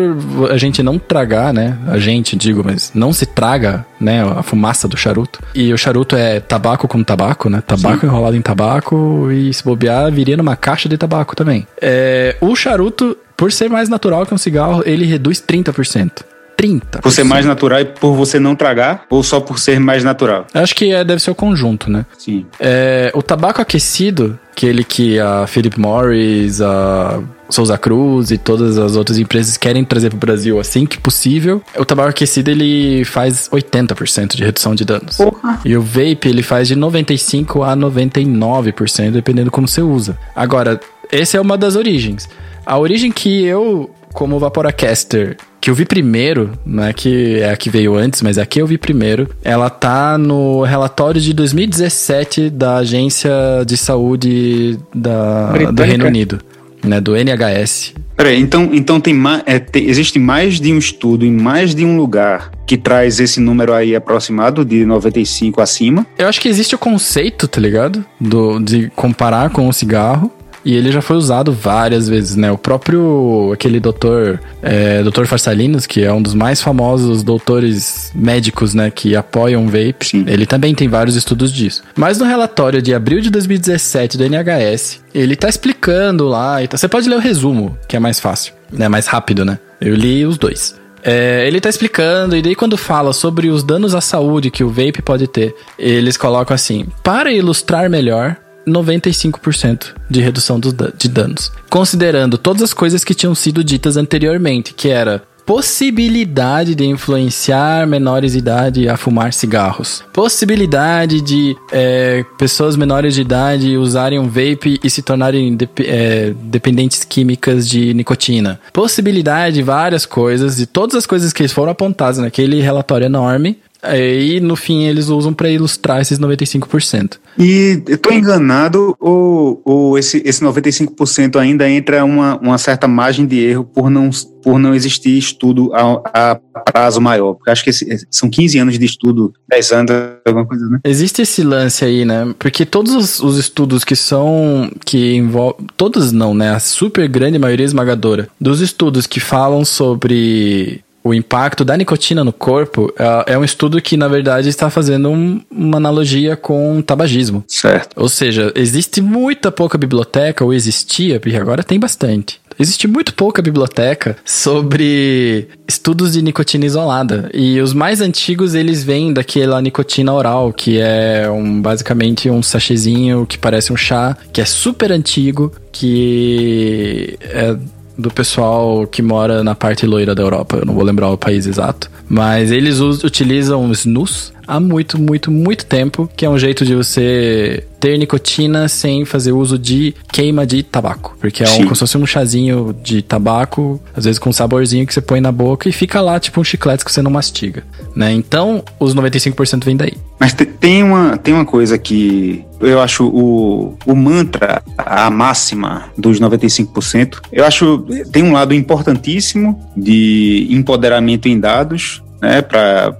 a gente não tragar, né? A gente, digo, mas não se traga, né? A fumaça do charuto. E o charuto é tabaco com tabaco, né? Tabaco Sim. enrolado em tabaco e se bobear, viria numa caixa de tabaco também. É, o charuto, por ser mais natural que um cigarro, ele reduz 30%. 30%. Por ser mais natural e por você não tragar? Ou só por ser mais natural? Acho que é, deve ser o conjunto, né? Sim. É, o tabaco aquecido, aquele que a Philip Morris, a Souza Cruz e todas as outras empresas querem trazer para o Brasil assim que possível. O tabaco aquecido ele faz 80% de redução de danos. Porra. E o vape ele faz de 95 a 99%, dependendo como você usa. Agora, essa é uma das origens. A origem que eu, como Vaporacaster, que eu vi primeiro, não é que é a que veio antes, mas é a que eu vi primeiro, ela tá no relatório de 2017 da Agência de Saúde da, do? Reino Unido, né, do NHS. Peraí, então, então tem, ma- é, tem- existe mais de um estudo em mais de um lugar que traz esse número aí aproximado de 95 acima. Eu acho que existe o conceito, tá ligado? Do, de comparar com o cigarro. E ele já foi usado várias vezes, né? O próprio, aquele doutor, é, doutor Farsalinos, que é um dos mais famosos doutores médicos, né? Que apoiam o vape. Sim. Ele também tem vários estudos disso. Mas no relatório de abril de 2017 do NHS, ele tá explicando lá. e tá- Você pode ler o resumo, que é mais fácil, né? Mais rápido, né? Eu li os dois. É, ele tá explicando, e daí quando fala sobre os danos à saúde que o vape pode ter, eles colocam assim: para ilustrar melhor, 95% de redução da- de danos. Considerando todas as coisas que tinham sido ditas anteriormente, que era possibilidade de influenciar menores de idade a fumar cigarros, possibilidade de é, pessoas menores de idade usarem um vape e se tornarem dep- é, dependentes químicas de nicotina, possibilidade de várias coisas, de todas as coisas que foram apontadas naquele relatório enorme. É, E no fim eles usam para ilustrar esses 95%. E eu tô enganado ou, ou esse, esse 95% ainda entra uma, uma certa margem de erro por não, por não existir estudo a, a prazo maior? Porque acho que esse- são 15 anos de estudo, 10 anos, alguma coisa, né? Existe esse lance aí, né? Porque todos os, os estudos que são. que envolvem. Todos não, né? A super grande maioria esmagadora dos estudos que falam sobre o impacto da nicotina no corpo é, é um estudo que, na verdade, está fazendo um- uma analogia com o tabagismo. Certo. Ou seja, existe muita pouca biblioteca, ou existia, porque agora tem bastante. Existe muito pouca biblioteca sobre estudos de nicotina isolada. E os mais antigos, eles vêm daquela nicotina oral, que é um, basicamente um sachêzinho que parece um chá, que é super antigo, que é do pessoal que mora na parte loira da Europa. Eu não vou lembrar o país exato. Mas eles utilizam snus há muito, muito, muito tempo, que é um jeito de você ter nicotina sem fazer uso de queima de tabaco. Porque é um, como se fosse um chazinho de tabaco, às vezes com um saborzinho que você põe na boca e fica lá, tipo um chiclete que você não mastiga. Né? Então, os 95% vem daí. Mas te- tem uma, tem uma coisa que eu acho o, o mantra, a máxima dos 95%, eu acho tem um lado importantíssimo de empoderamento em dados, né, para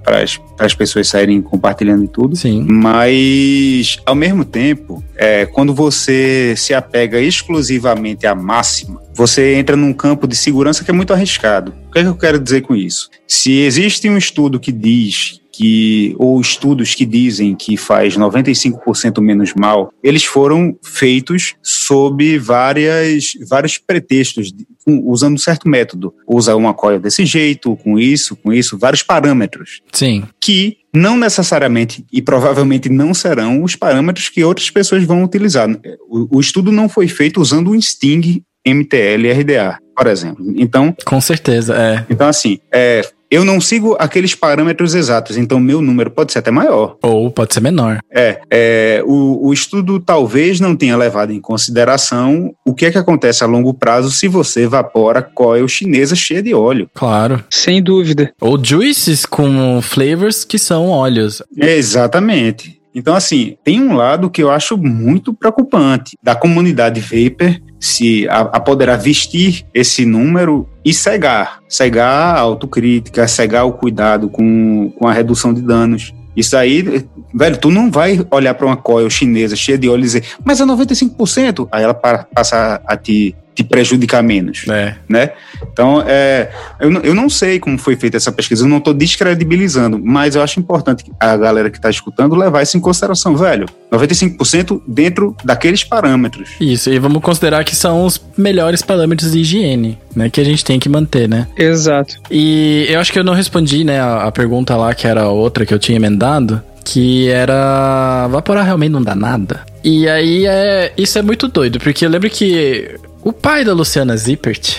as pessoas saírem compartilhando e tudo. Sim. Mas, ao mesmo tempo, é, quando você se apega exclusivamente à máxima, você entra num campo de segurança que é muito arriscado. O que, é que eu quero dizer com isso? Se existe um estudo que diz que, ou estudos que dizem que faz 95% menos mal, eles foram feitos sob várias, vários pretextos, usando um certo método. Usa uma coil desse jeito, com isso, com isso, vários parâmetros Sim. que não necessariamente e provavelmente não serão os parâmetros que outras pessoas vão utilizar. O, o estudo não foi feito usando o Sting MTL RDA, por exemplo. Então, Com certeza, é. então assim, é, eu não sigo aqueles parâmetros exatos, então meu número pode ser até maior. Ou pode ser menor. É, é, o, o estudo talvez não tenha levado em consideração o que é que acontece a longo prazo se você evapora coil chinesa cheia de óleo. Claro. Sem dúvida. Ou juices com flavors que são óleos. Exatamente. Então, assim, tem um lado que eu acho muito preocupante da comunidade vapor se a, a poderá vestir esse número e cegar. Cegar a autocrítica, cegar o cuidado com, com a redução de danos. Isso aí, velho, tu não vai olhar para uma coil chinesa cheia de óleo e dizer, mas é 95%. Aí ela pa- passa a te, te prejudicar menos É. né? Então, é, eu, não- eu não sei como foi feita essa pesquisa, eu não estou descredibilizando, mas eu acho importante a galera que está escutando levar isso em consideração, velho. 95% dentro daqueles parâmetros. Isso, e vamos considerar que são os melhores parâmetros de higiene, né? Que a gente tem que manter, né? Exato. E eu acho que eu não respondi, né, a, a pergunta lá, que era outra que eu tinha emendado, que era vaporar realmente não dá nada. E aí é. Isso é muito doido, porque eu lembro que O pai da Luciana Zippert.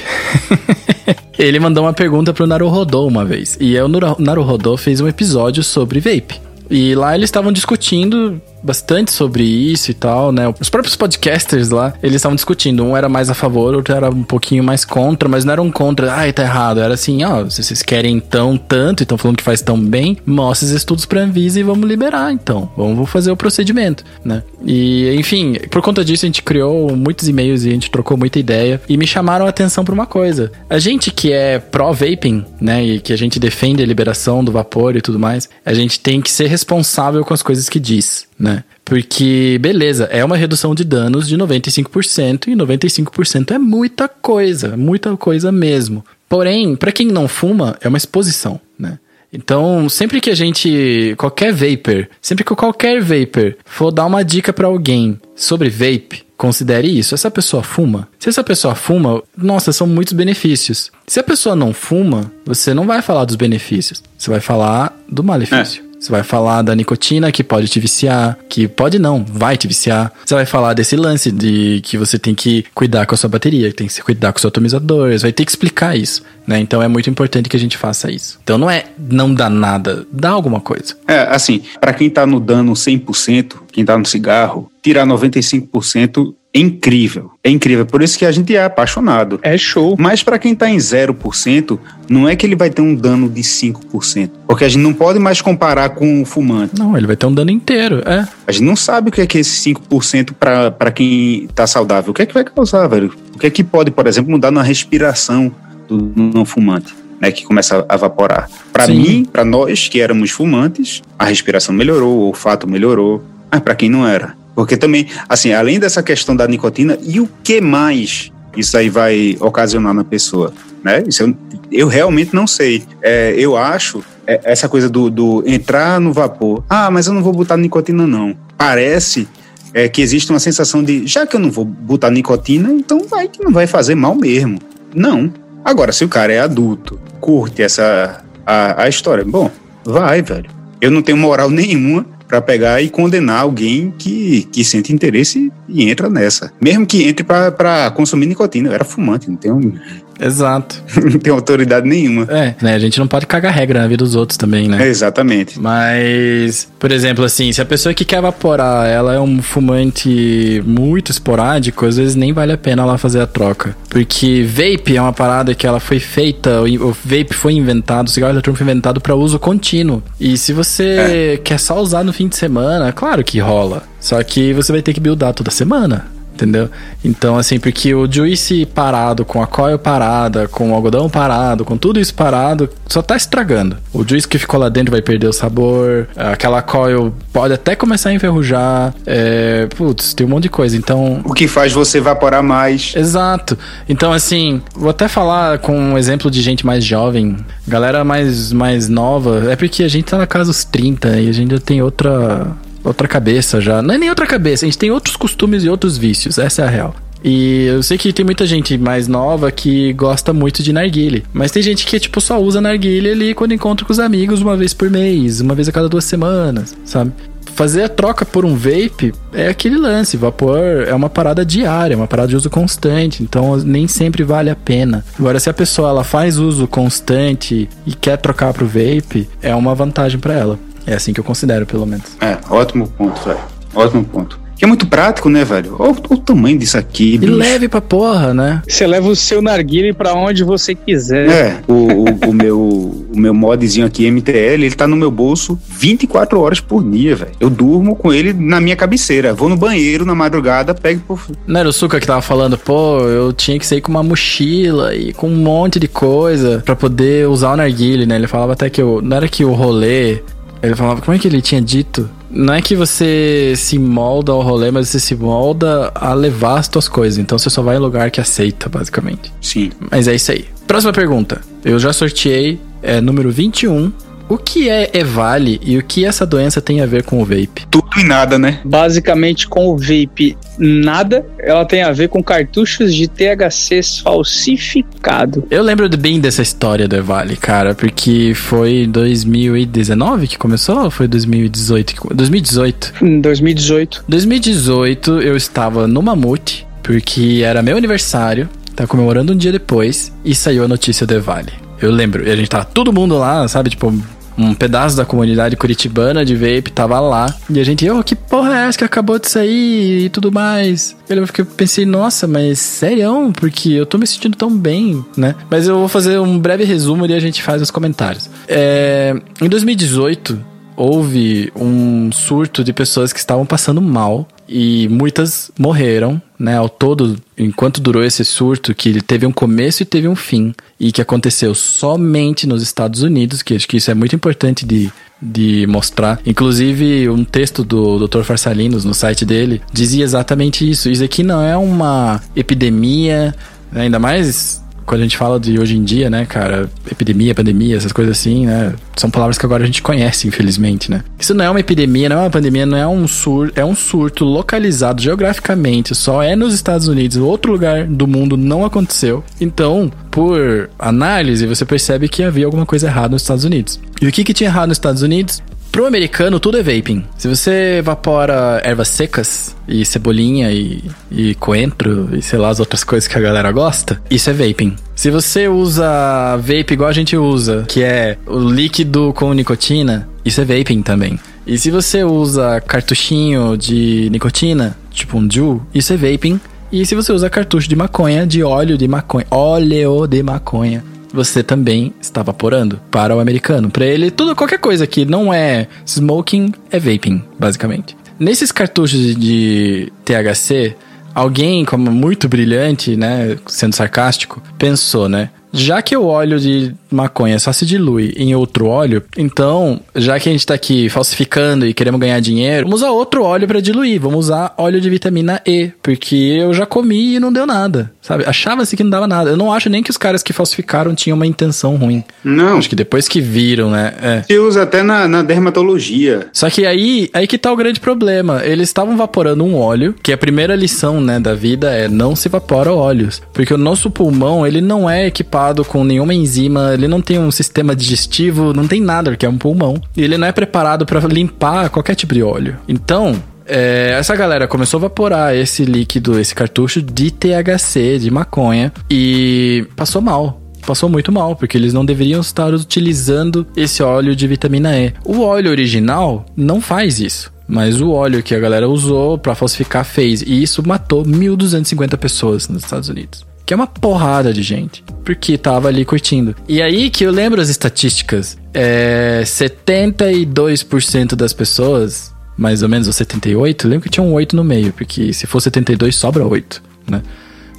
<laughs> ele mandou uma pergunta pro Naruhodô uma vez. E o Naruhodô fez um episódio sobre vape. E lá eles estavam discutindo bastante sobre isso e tal, né? Os próprios podcasters lá, eles estavam discutindo. Um era mais a favor, outro era um pouquinho mais contra, mas não era um contra, ai, tá errado. Era assim, ó, se vocês querem tão tanto e estão falando que faz tão bem, mostre os estudos pra Anvisa e vamos liberar, então. Vamos fazer o procedimento, né? E, enfim, por conta disso a gente criou muitos e-mails e a gente trocou muita ideia e me chamaram a atenção pra uma coisa. A gente que é pró-vaping, né, e que a gente defende a liberação do vapor e tudo mais, a gente tem que ser responsável com as coisas que diz né? Porque, beleza, é uma redução de danos de 95% e 95% é muita coisa, muita coisa mesmo. Porém, para quem não fuma, é uma exposição, né? Então, sempre que a gente, qualquer vapor, sempre que qualquer vapor for dar uma dica para alguém sobre vape, considere isso. Essa pessoa fuma? Se essa pessoa fuma, nossa, são muitos benefícios. Se a pessoa não fuma, você não vai falar dos benefícios, você vai falar do malefício. Você vai falar da nicotina que pode te viciar, que pode não, vai te viciar. Você vai falar desse lance de que você tem que cuidar com a sua bateria, que tem que cuidar com o seu atomizador, você vai ter que explicar isso, né? Então é muito importante que a gente faça isso. Então não é não dá nada, dá alguma coisa. É, assim, para quem tá no dano 100%, quem tá no cigarro, tirar 95% é incrível. É incrível. Por isso que a gente é apaixonado. É show. Mas para quem tá em 0%, não é que ele vai ter um dano de 5%. Porque a gente não pode mais comparar com o fumante. Não, ele vai ter um dano inteiro, é. A gente não sabe o que é que esse 5% para quem tá saudável. O que é que vai causar, velho? O que é que pode, por exemplo, mudar na respiração do não fumante? Né, que começa a evaporar. Para mim, para nós que éramos fumantes, a respiração melhorou, o olfato melhorou, mas para quem não era, porque também, assim, além dessa questão da nicotina, e o que mais isso aí vai ocasionar na pessoa? Né? Isso eu, eu realmente não sei. É, eu acho é, essa coisa do, do, entrar no vapor. Ah, mas eu não vou botar nicotina, não. Parece é, que existe uma sensação de, já que eu não vou botar nicotina, então vai que não vai fazer mal mesmo. Não. Agora, se o cara é adulto, curte essa a, a história, bom, vai, velho. Eu não tenho moral <laughs> nenhuma para pegar e condenar alguém que, que sente interesse e entra nessa. Mesmo que entre para consumir nicotina. Eu era fumante, não tenho. Exato. <laughs> não tem autoridade nenhuma. É, né? A gente não pode cagar regra na vida dos outros também, né? É, exatamente. Mas, por exemplo, assim, se a pessoa que quer evaporar, ela é um fumante muito esporádico, às vezes nem vale a pena ela fazer a troca. Porque vape é uma parada que ela foi feita, o vape foi inventado, o cigarro eletrônico foi inventado para uso contínuo. E se você é. quer só usar no fim de semana, claro que rola. Só que você vai ter que buildar toda semana entendeu? Então, assim, porque o juice parado, com a coil parada, com o algodão parado, com tudo isso parado, só tá estragando. O juice que ficou lá dentro vai perder o sabor, aquela coil pode até começar a enferrujar, é, putz, tem um monte de coisa, então... O que faz você evaporar mais. Exato. Então, assim, vou até falar com um exemplo de gente mais jovem, galera mais, mais nova, é porque a gente tá na casa dos 30 e a gente já tem outra outra cabeça já. Não é nem outra cabeça, a gente tem outros costumes e outros vícios, essa é a real. E eu sei que tem muita gente mais nova que gosta muito de narguile. Mas tem gente que, tipo, só usa narguile ali quando encontra com os amigos uma vez por mês, uma vez a cada duas semanas, sabe? Fazer a troca por um vape é aquele lance. Vapor é uma parada diária, uma parada de uso constante. Então nem sempre vale a pena. Agora, se a pessoa ela faz uso constante e quer trocar pro vape, é uma vantagem para ela. É assim que eu considero, pelo menos. É, ótimo ponto, velho. Ótimo ponto. Que é muito prático, né, velho? Olha o, o tamanho disso aqui. E leve pra porra, né? Você leva o seu narguile pra onde você quiser. É, o, o, o meu, o meu modzinho aqui, MTL, ele tá no meu bolso 24 horas por dia, velho. Eu durmo com ele na minha cabeceira. Vou no banheiro na madrugada, pego por. Não era o Suca que tava falando, pô, eu tinha que sair com uma mochila e com um monte de coisa pra poder usar o narguile, né? Ele falava até que eu. Não era que o rolê ele falava, como é que ele tinha dito? Não é que você se molda ao rolê, mas você se molda a levar as tuas coisas. Então você só vai em lugar que aceita, basicamente. Sim. Mas é isso aí. Próxima pergunta. Eu já sorteei, é número 21. O que é EVALI e o que essa doença tem a ver com o vape? Tudo e nada, né? Basicamente, com o vape, nada. Ela tem a ver com cartuchos de THC falsificado. Eu lembro bem dessa história do EVALI, cara, porque foi 2019 que começou ou foi 2018? 2018. 2018. 2018 eu estava no Mamute porque era meu aniversário, tava comemorando um dia depois e saiu a notícia do Evale. Eu lembro, e a gente tava todo mundo lá, sabe? Tipo, um pedaço da comunidade curitibana de vape tava lá. E a gente, oh, que porra é essa que acabou de sair e tudo mais? Eu fiquei, pensei, nossa, mas sério? Porque eu tô me sentindo tão bem, né? Mas eu vou fazer um breve resumo e a gente faz os comentários. É, em 2018, houve um surto de pessoas que estavam passando mal e muitas morreram, né? Ao todo, enquanto durou esse surto, que ele teve um começo e teve um fim, e que aconteceu somente nos Estados Unidos, que acho que isso é muito importante de, de mostrar. Inclusive, um texto do Dr. Farsalinos no site dele dizia exatamente isso. Isso aqui não é uma epidemia, né? ainda mais quando a gente fala de hoje em dia, né, cara, epidemia, pandemia, essas coisas assim, né, são palavras que agora a gente conhece, infelizmente, né. Isso não é uma epidemia, não é uma pandemia, não é um surto, é um surto localizado geograficamente, só é nos Estados Unidos, outro lugar do mundo não aconteceu. Então, por análise, você percebe que havia alguma coisa errada nos Estados Unidos. E o que que tinha errado nos Estados Unidos? Pro americano, tudo é vaping. Se você evapora ervas secas e cebolinha e, e coentro e sei lá as outras coisas que a galera gosta, isso é vaping. Se você usa vape igual a gente usa, que é o líquido com nicotina, isso é vaping também. E se você usa cartuchinho de nicotina, tipo um Ju, isso é vaping. E se você usa cartucho de maconha, de óleo de maconha, óleo de maconha, você também está vaporando para o americano. Para ele, tudo qualquer coisa que não é smoking é vaping, basicamente. Nesses cartuchos de THC, alguém como muito brilhante, né, sendo sarcástico, pensou, né? Já que o óleo de maconha só se dilui em outro óleo, então, já que a gente tá aqui falsificando e queremos ganhar dinheiro, vamos usar outro óleo para diluir. Vamos usar óleo de vitamina E, porque eu já comi e não deu nada, sabe? Achava-se que não dava nada. Eu não acho nem que os caras que falsificaram tinham uma intenção ruim. Não. Acho que depois que viram, né? É. Se usa até na, na dermatologia. Só que aí, aí que tá o grande problema. Eles estavam vaporando um óleo, que a primeira lição, né, da vida é não se evapora óleos. Porque o nosso pulmão, ele não é equipado com nenhuma enzima, ele não tem um sistema digestivo, não tem nada, porque é um pulmão. E ele não é preparado para limpar qualquer tipo de óleo. Então, é, essa galera começou a vaporar esse líquido, esse cartucho de THC, de maconha, e passou mal passou muito mal, porque eles não deveriam estar utilizando esse óleo de vitamina E. O óleo original não faz isso. Mas o óleo que a galera usou para falsificar fez. E isso matou 1.250 pessoas nos Estados Unidos. Que é uma porrada de gente. Porque tava ali curtindo. E aí que eu lembro as estatísticas. É, 72% das pessoas, mais ou menos, ou 78, lembro que tinha um 8 no meio. Porque se for 72, sobra 8, né?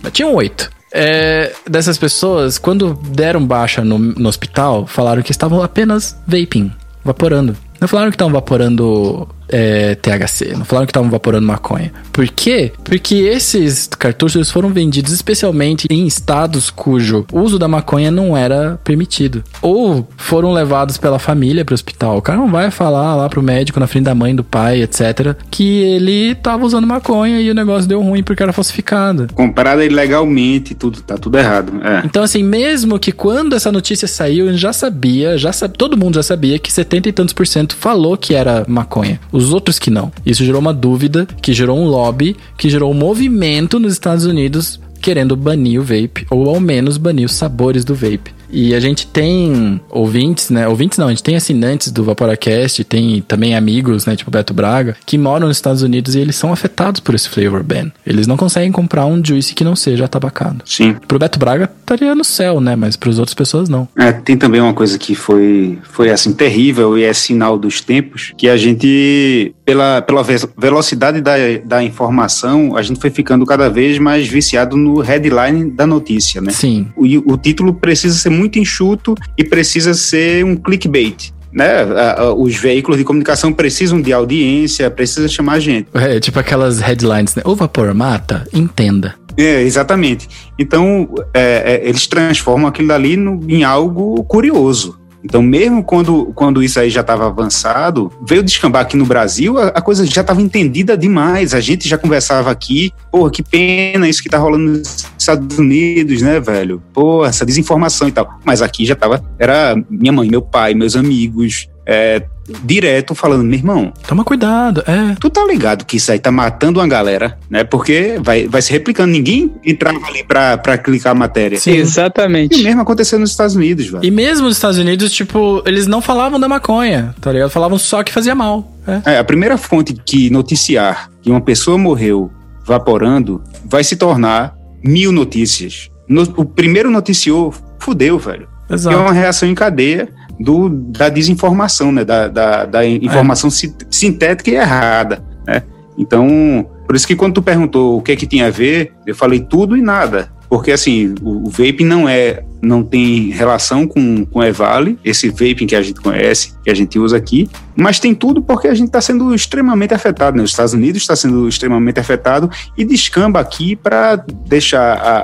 Mas tinha um 8 é, dessas pessoas, quando deram baixa no, no hospital, falaram que estavam apenas vaping, vaporando. Não falaram que estavam vaporando é, THC, não falaram que estavam vaporando maconha. Por quê? Porque esses cartuchos foram vendidos especialmente em estados cujo uso da maconha não era permitido. Ou foram levados pela família para o hospital. O cara não vai falar lá pro médico na frente da mãe, do pai, etc., que ele tava usando maconha e o negócio deu ruim porque era falsificado. Comprada ilegalmente, tudo tá tudo errado. É. Então, assim, mesmo que quando essa notícia saiu, a gente já sabia, já todo mundo já sabia que 70 e tantos por cento falou que era maconha os outros que não. Isso gerou uma dúvida, que gerou um lobby, que gerou um movimento nos Estados Unidos querendo banir o vape, ou ao menos banir os sabores do vape. E a gente tem ouvintes, né? Ouvintes não, a gente tem assinantes do Vaporacast, tem também amigos, né? Tipo Beto Braga, que moram nos Estados Unidos e eles são afetados por esse flavor ban. Eles não conseguem comprar um juice que não seja tabacado. Sim. Pro Beto Braga estaria no céu, né? Mas para as outras pessoas não. É, tem também uma coisa que foi, foi assim, terrível e é sinal dos tempos, que a gente, pela, pela velocidade da, da informação, a gente foi ficando cada vez mais viciado no headline da notícia, né? Sim. O, o título precisa ser muito enxuto e precisa ser um clickbait. Né? Os veículos de comunicação precisam de audiência, precisa chamar gente. É, tipo aquelas headlines, né? O vapor mata, entenda. É, exatamente. Então, é, é, eles transformam aquilo dali no, em algo curioso. Então, mesmo quando, quando isso aí já estava avançado, veio descambar aqui no Brasil, a, a coisa já estava entendida demais. A gente já conversava aqui, porra, que pena isso que tá rolando Estados Unidos, né, velho? Pô, essa desinformação e tal. Mas aqui já tava, era minha mãe, meu pai, meus amigos, é, direto falando, meu irmão, Toma cuidado, é. tu tá ligado que isso aí tá matando uma galera, né? Porque vai, vai se replicando. Ninguém entrava ali pra, pra clicar a matéria. Sim. E Exatamente. o mesmo aconteceu nos Estados Unidos, velho. E mesmo nos Estados Unidos, tipo, eles não falavam da maconha, tá ligado? Falavam só que fazia mal. É. É, a primeira fonte que noticiar que uma pessoa morreu vaporando vai se tornar mil notícias. No- o primeiro noticiou, fudeu, velho. Que é Exato. uma reação em cadeia do, da desinformação, né? Da, da, da informação si- sintética e errada, né? Então, por isso que quando tu perguntou o que é que tinha a ver, eu falei tudo e nada. Porque, assim, o, o vaping não é, não tem relação com, com o Evale, esse vaping que a gente conhece, que a gente usa aqui, mas tem tudo porque a gente está sendo extremamente afetado, né? Os Estados Unidos está sendo extremamente afetado e descamba aqui para deixar a-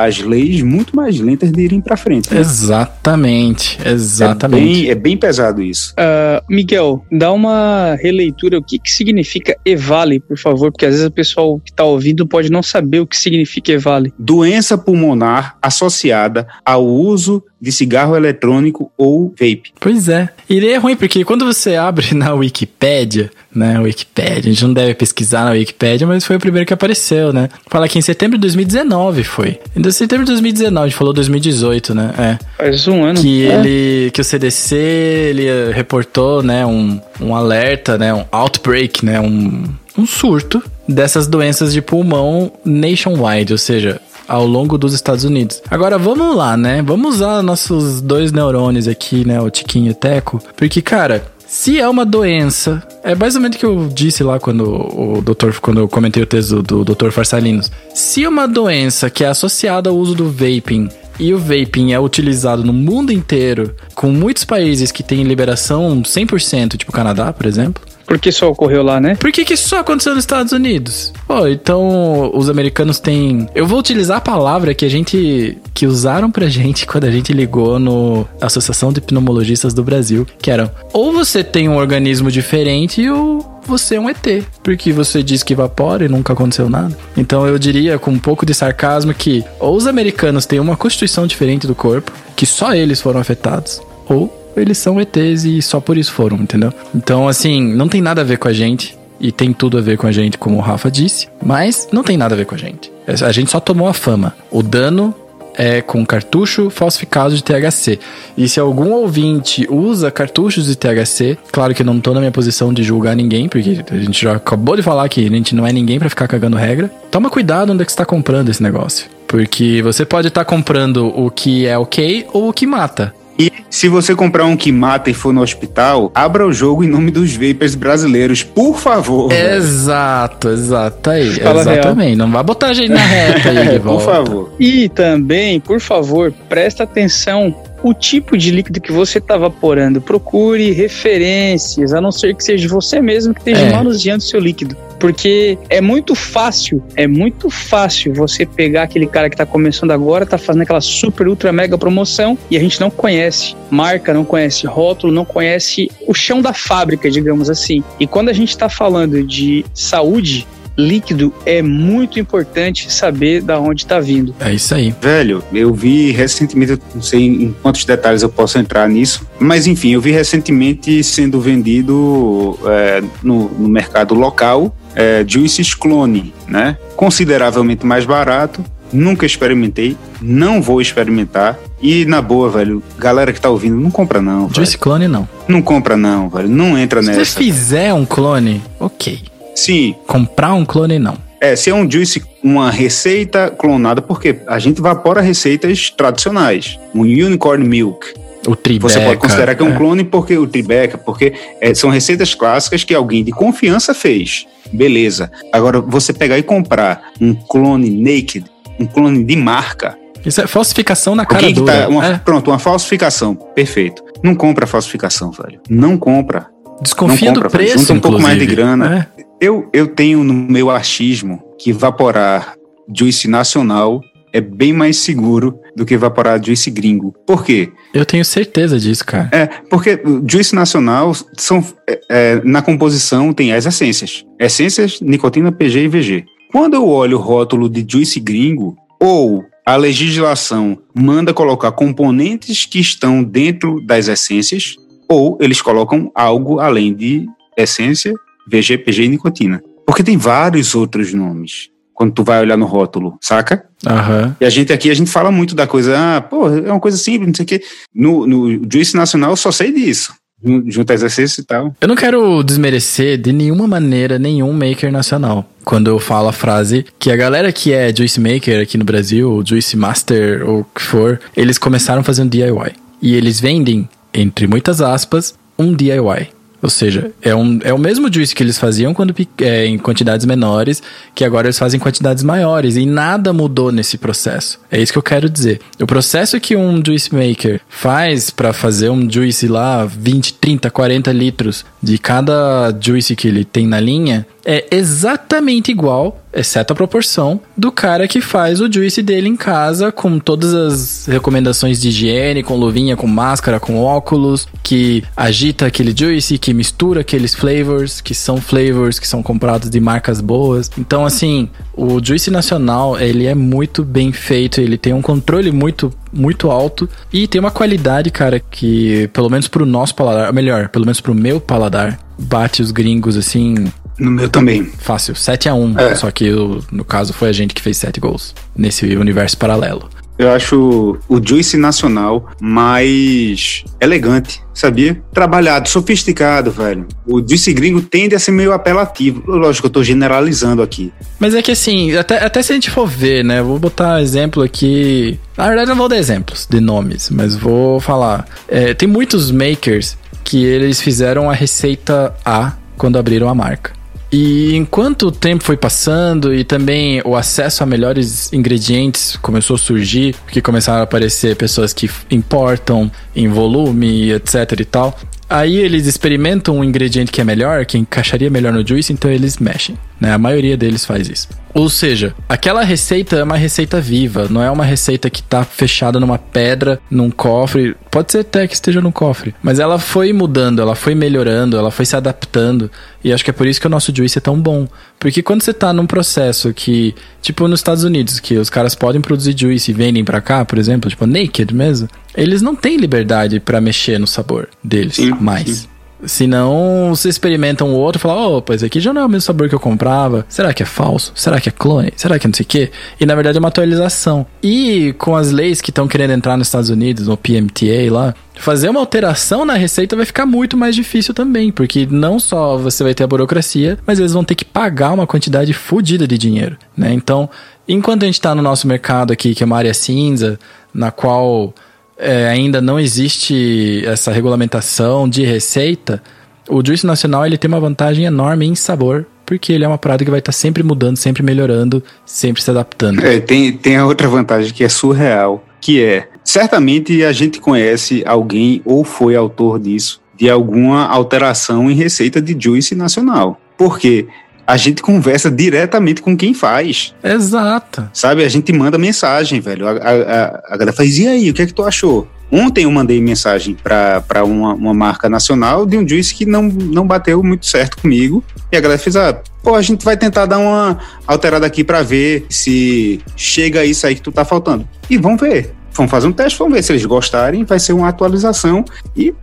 a- as leis muito mais lentas de irem para frente. né? Exatamente, É exatamente. bem, é bem pesado isso. Ah, Miguel, dá uma releitura. O que, que significa EVALE, por favor? Porque às vezes o pessoal que tá ouvindo pode não saber o que significa EVALE. Doença pulmonar associada ao uso de cigarro eletrônico ou vape. Pois é. E é ruim porque quando você abre <laughs> na Wikipédia, né, Wikipédia, a gente não deve pesquisar na Wikipédia, mas foi o primeiro que apareceu, né? Fala que em setembro de 2019 foi. Em setembro de 2019, a gente falou 2018, né? É. Faz um ano. que É. ele que o CDC ele eh, reportou né um, um alerta né um outbreak né um, um surto dessas doenças de pulmão nationwide ou seja ao longo dos Estados Unidos. Agora vamos lá, né? Vamos usar nossos dois neurônios aqui, né? O Tiquinho e o Teco. Porque, cara, se é uma doença, é basicamente o que eu disse lá quando o doutor, quando eu comentei o texto do, Dr. Farsalinos. Se uma doença que é associada ao uso do vaping e o vaping é utilizado no mundo inteiro, com muitos países que têm liberação 100%, tipo o Canadá, por exemplo, Porque só ocorreu lá, né? por que, que só aconteceu nos Estados Unidos? Pô, então os americanos têm. Eu vou utilizar a palavra que a gente. que usaram pra gente <laughs> quando a gente ligou no Associação de Pneumologistas do Brasil, que eram ou você tem um organismo diferente ou você é um ET, porque você diz que evapora e nunca aconteceu nada. Então eu diria com um pouco de sarcasmo que ou os americanos têm uma constituição diferente do corpo, que só eles foram afetados, ou eles são ETs e só por isso foram, entendeu? Então, assim, não tem nada a ver com a gente. E tem tudo a ver com a gente, como o Rafa disse. Mas não tem nada a ver com a gente. A gente só tomou a fama. O dano é com cartucho falsificado de THC. E se algum ouvinte usa cartuchos de THC, claro que eu não tô na minha posição de julgar ninguém, porque a gente já acabou de falar que a gente não é ninguém pra ficar cagando regra. Toma cuidado onde é que você tá comprando esse negócio. Porque você pode estar comprando o que é ok ou o que mata. E se você comprar um que mata e for no hospital, abra o jogo em nome dos vapers brasileiros, por favor. velho. Exato, exato. Tá Aí, Fala exatamente. Não vai botar a gente na reta aí de <laughs> volta. por favor. E também, por favor, presta atenção o tipo de líquido que você está vaporando. Procure referências, a não ser que seja você mesmo que esteja É. manuseando seu líquido. Porque é muito fácil, é muito fácil você pegar aquele cara que tá começando agora, tá fazendo aquela super, ultra, mega promoção e a gente não conhece marca, não conhece rótulo, não conhece o chão da fábrica, digamos assim. E quando a gente tá falando de saúde, líquido é muito importante saber da onde tá vindo. É isso aí. Velho, eu vi recentemente, eu não sei em quantos detalhes eu posso entrar nisso, mas enfim, eu vi recentemente sendo vendido é, no, no mercado local é, Juices Clone, né? Consideravelmente mais barato. Nunca experimentei, não vou experimentar. E na boa, velho, galera que tá ouvindo, não compra não. velho. Juice clone não. Não compra não, velho. Não entra Se você nessa. fizer um clone, ok. Sim, Comprar um clone, não. É, se é um juice, uma receita clonada, porque a gente evapora receitas tradicionais. Um unicorn milk. O Tribeca. Você pode considerar que é um clone porque o Tribeca, porque é, são receitas clássicas que alguém de confiança fez. Beleza. Agora, você pegar e comprar um clone naked, um clone de marca, Isso é falsificação na cara tá. uma- É, Pronto, uma falsificação. Perfeito. Não compra falsificação, velho. Não compra. Desconfia do compra, velho. preço, Junta um pouco mais de inclusive. grana. É. Eu, eu tenho no meu achismo que evaporar juice nacional é bem mais seguro do que evaporar juice gringo. Por quê? Eu tenho certeza disso, cara. É, porque juice nacional são é, é, na composição tem as essências. Essências, nicotina, PG e VG. Quando eu olho o rótulo de juice gringo, ou a legislação manda colocar componentes que estão dentro das essências, ou eles colocam algo além de essência, VG, PG e nicotina. Porque tem vários outros nomes quando tu vai olhar no rótulo, saca? Aham. E a gente aqui, a gente fala muito da coisa, ah, pô, é uma coisa simples, não sei o quê. No, no Juice Nacional eu só sei disso. Jun- Junta exercício e tal. Eu não quero desmerecer de nenhuma maneira nenhum maker nacional. Quando eu falo a frase que a galera que é Juice Maker aqui no Brasil, ou Juice Master, ou o que for, eles começaram fazendo DIY. E eles vendem, entre muitas aspas, um DIY. Ou seja, é, um, é o mesmo juice que eles faziam quando é, em quantidades menores, que agora eles fazem em quantidades maiores. E nada mudou nesse processo. É isso que eu quero dizer. O processo que um juice maker faz para fazer um juice lá, 20, 30, 40 litros de cada juice que ele tem na linha, é exatamente igual, exceto a proporção, do cara que faz o juice dele em casa, com todas as recomendações de higiene, com luvinha, com máscara, com óculos, que agita aquele juice, que mistura aqueles flavors, que são flavors que são comprados de marcas boas. Então, assim, o juice nacional, ele é muito bem feito, ele tem um controle muito muito alto e tem uma qualidade, cara, que pelo menos pro nosso paladar, ou melhor, pelo menos pro meu paladar, bate os gringos assim No meu também. fácil, 7 a 1 É. Só que no caso foi a gente que fez 7 gols nesse universo paralelo. Eu acho o Juice nacional mais elegante, sabia? Trabalhado, sofisticado, velho. O Juice gringo tende a ser meio apelativo. Lógico, eu tô generalizando aqui. Mas é que assim, até, até se a gente for ver, né? Vou botar exemplo aqui. Na verdade, não vou dar exemplos de nomes, mas vou falar. É, tem muitos makers que eles fizeram a receita A quando abriram a marca. E enquanto o tempo foi passando e também o acesso a melhores ingredientes começou a surgir, porque começaram a aparecer pessoas que importam em volume, etc e tal. Aí eles experimentam um ingrediente que é melhor, que encaixaria melhor no juice, então eles mexem, né? A maioria deles faz isso. Ou seja, aquela receita é uma receita viva, não é uma receita que tá fechada numa pedra, num cofre. Pode ser até que esteja num cofre, mas ela foi mudando, ela foi melhorando, ela foi se adaptando. E acho que é por isso que o nosso juice é tão bom. Porque quando você tá num processo que, tipo nos Estados Unidos, que os caras podem produzir juice e vendem pra cá, por exemplo, tipo naked mesmo, eles não têm liberdade pra mexer no sabor deles Sim, mais. sim. Senão, você experimenta um outro e fala, opa, esse aqui já não é o mesmo sabor que eu comprava. Será que é falso? Será que é clone? Será que é não sei o quê? E na verdade é uma atualização. E com as leis que estão querendo entrar nos Estados Unidos, no PMTA lá, fazer uma alteração na receita vai ficar muito mais difícil também. Porque não só você vai ter a burocracia, mas eles vão ter que pagar uma quantidade fodida de dinheiro, né? Então, enquanto a gente tá no nosso mercado aqui, que é uma área cinza, na qual é, ainda não existe essa regulamentação de receita, o Juice Nacional ele tem uma vantagem enorme em sabor, porque ele é uma parada que vai estar sempre mudando, sempre melhorando, sempre se adaptando. É, tem, tem a outra vantagem que é surreal, que é, certamente a gente conhece alguém ou foi autor disso, de alguma alteração em receita de Juice nacional. Por quê? A gente conversa diretamente com quem faz. Exato. Sabe, a gente manda mensagem, velho. A, a, a, galera faz, e aí, o que é que tu achou? Ontem eu mandei mensagem para uma, uma marca nacional de um juice que não, não bateu muito certo comigo. E a galera fez, ah, pô, a gente vai tentar dar uma alterada aqui para ver se chega isso aí que tu tá faltando. E vamos ver. Vamos fazer um teste, vamos ver se eles gostarem, vai ser uma atualização e,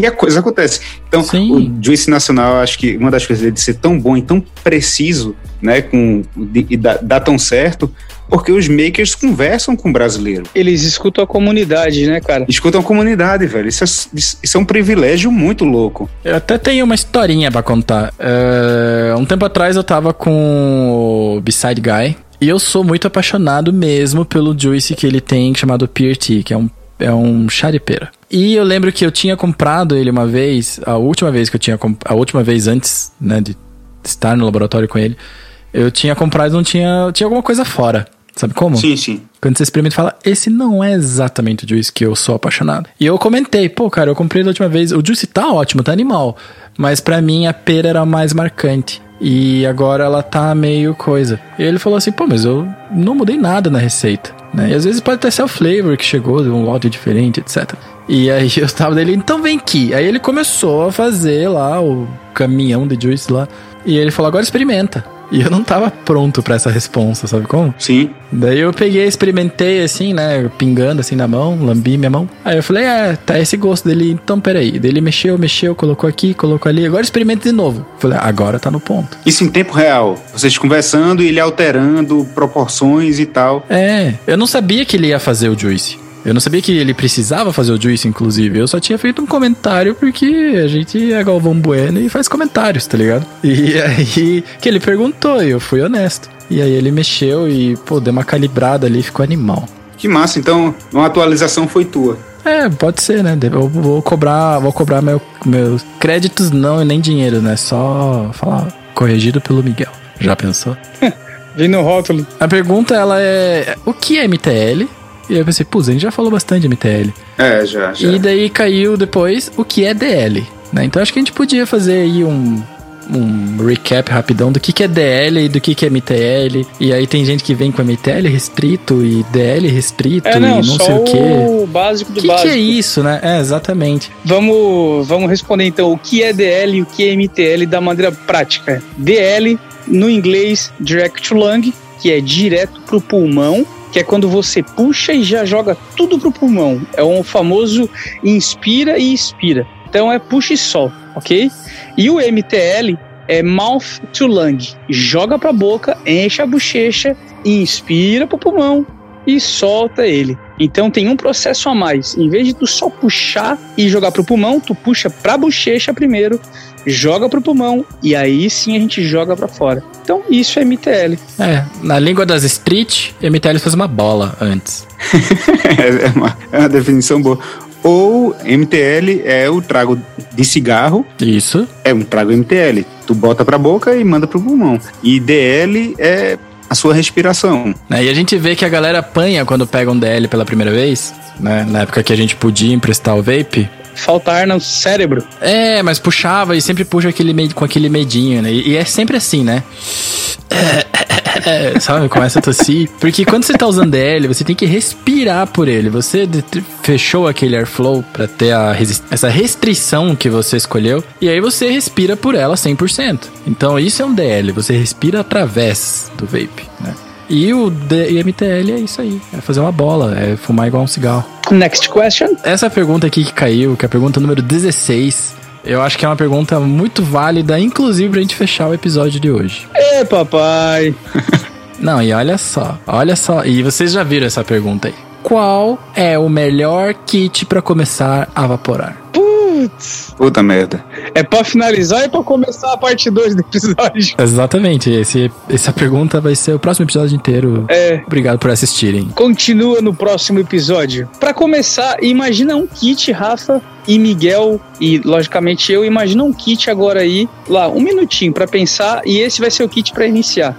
e a coisa acontece. Então, Sim. o Juice Nacional, acho que uma das coisas dele de ser tão bom e tão preciso, né, com, de, e dá, dá tão certo, porque os makers conversam com o brasileiro. Eles escutam a comunidade, né, cara? Escutam a comunidade, velho. Isso é, isso é um privilégio muito louco. Eu até tenho uma historinha pra contar. É, um tempo atrás eu tava com o Beside Guy. E eu sou muito apaixonado mesmo pelo juice que ele tem chamado Peer Tea, que é um, é um chá de pera. E eu lembro que eu tinha comprado ele uma vez, a última vez que eu tinha a última vez antes, né, de estar no laboratório com ele, eu tinha comprado e não tinha, tinha alguma coisa fora. Sabe como? Sim, sim. Quando você experimenta e fala, esse não é exatamente o juice que eu sou apaixonado. E eu comentei, pô, cara, eu comprei da última vez. O juice tá ótimo, tá animal. Mas pra mim a pera era mais marcante. E agora ela tá meio coisa. E ele falou assim, pô, mas eu não mudei nada na receita. Né? E às vezes pode até ser o flavor que chegou, de um lote diferente, etc. E aí <laughs> eu tava dele, então vem aqui. Aí ele começou a fazer lá o caminhão de juice lá. E ele falou, agora experimenta. E eu não tava pronto pra essa resposta, sabe como? Sim. Daí eu peguei, experimentei assim, né? Pingando assim na mão, lambi minha mão. Aí eu falei, é, tá esse gosto dele, então peraí. Daí ele mexeu, mexeu, colocou aqui, colocou ali. Agora experimenta de novo. Falei, agora tá no ponto. Isso em tempo real. Vocês conversando e ele alterando proporções e tal. É, eu não sabia que ele ia fazer o juice. Eu não sabia que ele precisava fazer o juice, inclusive. Eu só tinha feito um comentário porque a gente é Galvão Bueno e faz comentários, tá ligado? E <laughs> aí que ele perguntou e eu fui honesto. E aí ele mexeu e, pô, deu uma calibrada ali, ficou animal. Que massa, então uma atualização foi tua. É, pode ser, né? Eu vou cobrar, vou cobrar meu, meus créditos não e nem dinheiro, né? Só falar corrigido pelo Miguel. Já pensou? <laughs> Vem no rótulo. A pergunta ela é: o que é MTL? E aí eu pensei, pô, a gente já falou bastante de MTL. É, já, já. E daí caiu depois o que é DL, né? Então acho que a gente podia fazer aí um, um recap rapidão do que, que é DL e do que, que é MTL. E aí tem gente que vem com MTL restrito e DL restrito É, não, e não só sei o quê. o básico do que, básico. que é isso, né? É, exatamente. Vamos, vamos responder então o que é DL e o que é MTL da maneira prática. DL, no inglês, Direct to Lung, que é direto pro pulmão, que é quando você puxa e já joga tudo pro pulmão. É um famoso inspira e expira. Então é puxa e solta, ok? E o MTL é mouth to lung. Joga pra boca, enche a bochecha, inspira pro pulmão e solta ele. Então tem um processo a mais. Em vez de tu só puxar e jogar pro pulmão, tu puxa pra bochecha primeiro, joga pro pulmão e aí sim a gente joga pra fora. Então isso é MTL. É, na língua das street, MTL faz uma bola antes. <laughs> é, uma, é uma definição boa. Ou MTL é o trago de cigarro, Isso. é um trago MTL. Tu bota pra boca e manda pro pulmão. E DL é a sua respiração. Né, E a gente vê que a galera apanha quando pega um DL pela primeira vez, né? Na época que a gente podia emprestar o vape. Falta ar no cérebro. É, mas puxava e sempre puxa aquele com aquele medinho, né? E e é sempre assim, né? É, sabe, começa a tossir. Porque quando você tá usando DL, você tem que respirar por ele. Você fechou aquele airflow pra ter a essa restrição que você escolheu. E aí você respira por ela 100%. Então isso é um DL, você respira através do vape, né? E o D- e MTL é isso aí. É fazer uma bola, é fumar igual um cigarro. Next question. Essa pergunta aqui que caiu, que é a pergunta número 16, eu acho que é uma pergunta muito válida, inclusive pra gente fechar o episódio de hoje. Ê, papai. <laughs> Não, e olha só, olha só, e vocês já viram essa pergunta aí. Qual é o melhor kit pra começar a vaporar? Putz. Puta merda. É pra finalizar e pra começar a parte 2 do episódio. <laughs> Exatamente, esse, essa pergunta vai ser o próximo episódio inteiro. É. Obrigado por assistirem. Continua no próximo episódio. Pra começar, imagina um kit, Rafa e Miguel, e logicamente eu, imagina um kit agora aí, lá, um minutinho pra pensar, e esse vai ser o kit pra iniciar.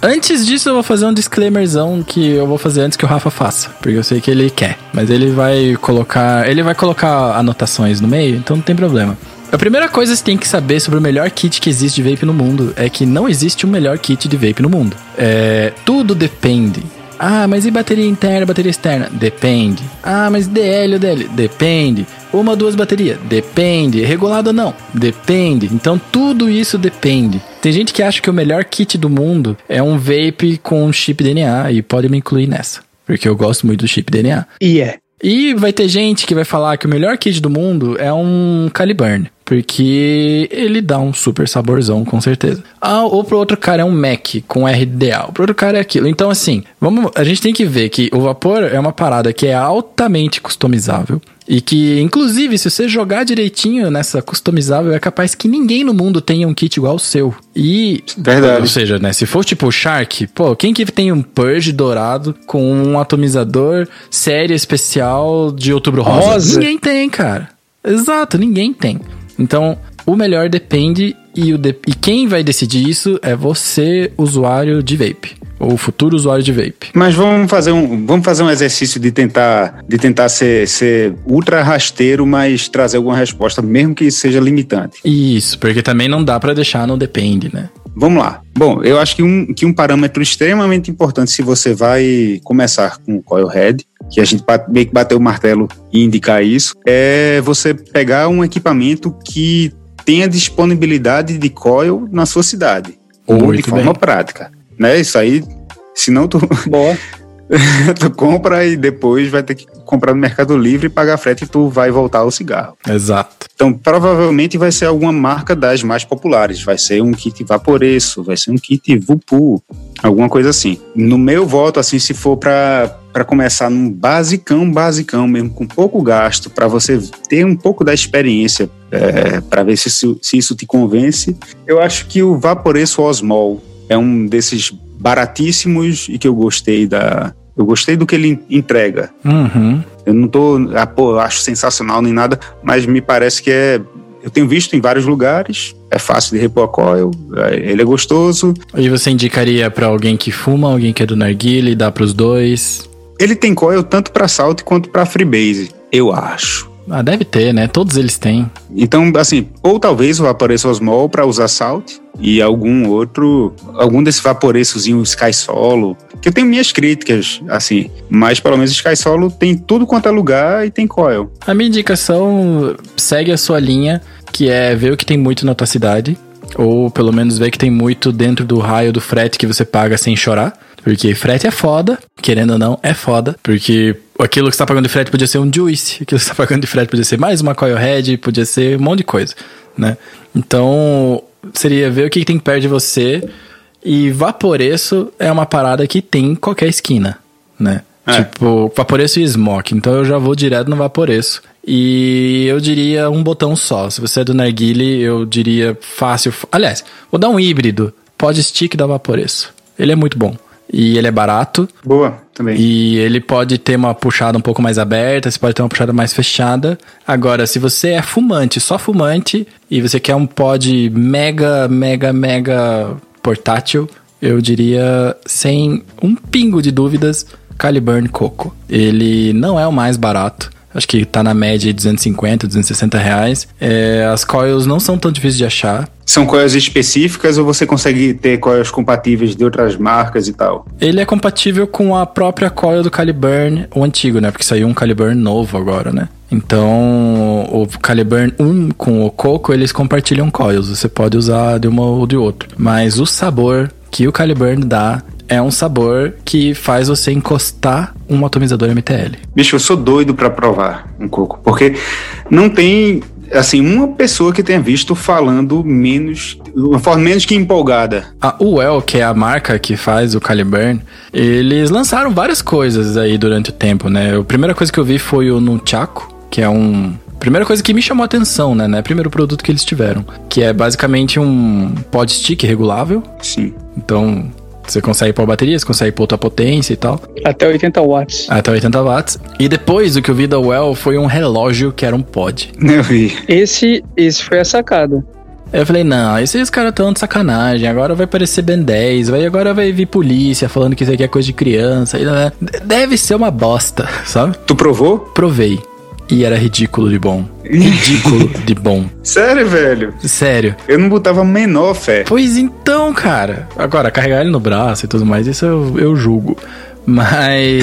Antes disso, eu vou fazer um disclaimerzão que eu vou fazer antes que o Rafa faça, porque eu sei que ele quer. Mas ele vai colocar, ele vai colocar anotações no meio, então não tem problema. A primeira coisa que você tem que saber sobre o melhor kit que existe de vape no mundo é que não existe um melhor kit de vape no mundo. É, tudo depende. Ah, mas e bateria interna, bateria externa? Depende. Ah, mas DL ou DL? Depende. Uma ou duas baterias? Depende. Regulado ou não? Depende. Então tudo isso depende. Tem gente que acha que o melhor kit do mundo é um vape com chip DNA e pode me incluir nessa. Porque eu gosto muito do chip DNA. E é. E vai ter gente que vai falar que o melhor kit do mundo é um Caliburn. Porque ele dá um super saborzão, com certeza. Ah, ou pro outro cara é um Mac com RDA. Pro outro cara é aquilo. Então, assim, vamos, a gente tem que ver que o vapor é uma parada que é altamente customizável. E que, inclusive, se você jogar direitinho nessa customizável, é capaz que ninguém no mundo tenha um kit igual ao seu. E. Verdade. Ou seja, né? Se for tipo o Shark, pô, quem que tem um Purge dourado com um atomizador série especial de outubro rosa? Rosa. Ninguém tem, cara. Exato, ninguém tem. Então, o melhor depende e, o de- e quem vai decidir isso é você, usuário de vape. Ou futuro usuário de vape. Mas vamos fazer um, vamos fazer um exercício de tentar, de tentar ser, ser ultra rasteiro, mas trazer alguma resposta, mesmo que seja limitante. Isso, porque também não dá pra deixar no depende, né? Vamos lá. Bom, eu acho que um, que um parâmetro extremamente importante se você vai começar com o coil head, que a gente meio que bateu o martelo e indicar isso, é você pegar um equipamento que tenha disponibilidade de coil na sua cidade. Ou Muito de forma bem. prática. Né? Isso aí, senão tu, <laughs> Boa. tu compra e depois vai ter que comprar no Mercado Livre e pagar frete e tu vai voltar ao cigarro. Exato. Então, provavelmente vai ser alguma marca das mais populares. Vai ser um kit Vaporeço, vai ser um kit Vupu, alguma coisa assim. No meu voto, assim, se for para para começar num basicão, basicão mesmo, com pouco gasto, para você ter um pouco da experiência, é, para ver se, isso- se isso te convence, eu acho que o Vaporeço Osmol é um desses baratíssimos e que eu gostei da. Eu gostei do que ele entrega. Uhum. Eu não tô, ah, pô, eu acho sensacional nem nada, mas me parece que é. Eu tenho visto em vários lugares, é fácil de repor a coil, é, ele é gostoso. E você indicaria pra alguém que fuma, alguém que é do narguile, dá pros dois? Ele tem coil tanto para Salt quanto para Freebase, eu acho. Ah, deve ter, né? Todos eles têm. Então, assim, ou talvez o Vaporeço Osmol para usar Salt e algum outro, algum desse Vaporeçozinho Sky Solo, que eu tenho minhas críticas, assim, mas pelo menos Sky Solo tem tudo quanto é lugar e tem coil. A minha indicação segue a sua linha, que é ver o que tem muito na tua cidade. Ou pelo menos ver que tem muito dentro do raio do frete que você paga sem chorar. Porque frete é foda, querendo ou não, é foda. Porque aquilo que você tá pagando de frete podia ser um juice, aquilo que você tá pagando de frete podia ser mais uma coil head, podia ser um monte de coisa, né? Então, seria ver o que tem perto de você. E Vaporeço é uma parada que tem em qualquer esquina, né? É. Tipo, Vaporeço e Smoke. Então eu já vou direto no Vaporeço. E eu diria um botão só. Se você é do Narguile, eu diria fácil. Aliás, vou dar um híbrido. Pod Stick da Vaporeço. Ele é muito bom. E ele é barato. Boa, também. E ele pode ter uma puxada um pouco mais aberta, você pode ter uma puxada mais fechada. Agora, se você é fumante, só fumante, e você quer um pod mega, mega, mega portátil, eu diria, sem um pingo de dúvidas, Caliburn Coco. Ele não é o mais barato. Acho que tá na média de 250, 260 reais. É, as coils não são tão difíceis de achar. São coils específicas ou você consegue ter coils compatíveis de outras marcas e tal? Ele é compatível com a própria coil do Caliburn, o antigo, né? Porque saiu um Caliburn novo agora, né? Então, o Caliburn 1 com o Coco, eles compartilham coils. Você pode usar de uma ou de outro. Mas o sabor que o Caliburn dá é um sabor que faz você encostar um atomizador MTL. Bicho, eu sou doido pra provar um coco, porque não tem, assim, uma pessoa que tenha visto falando menos, uma forma menos que empolgada. A Uel, que é a marca que faz o Caliburn, eles lançaram várias coisas aí durante o tempo, né? A primeira coisa que eu vi foi o Nunchaku, que é um... Primeira coisa que me chamou a atenção, né? né? Primeiro produto que eles tiveram. Que é basicamente um pod stick regulável. Sim. Então, você consegue pôr bateria, você consegue pôr outra potência e tal. Até 80 watts. Até 80 watts. E depois, o que eu vi da Well foi um relógio que era um pod. Eu vi. Esse, esse foi a sacada. Eu falei, não, esses caras tão de sacanagem, agora vai parecer Ben 10, vai, agora vai vir polícia falando que isso aqui é coisa de criança. e, né, Deve ser uma bosta, <laughs> sabe? Tu provou? Provei. E era ridículo de bom. Ridículo <laughs> de bom. Sério, velho? Sério. Eu não botava menor fé. Pois então, cara. Agora, carregar ele no braço e tudo mais, isso eu, eu julgo. Mas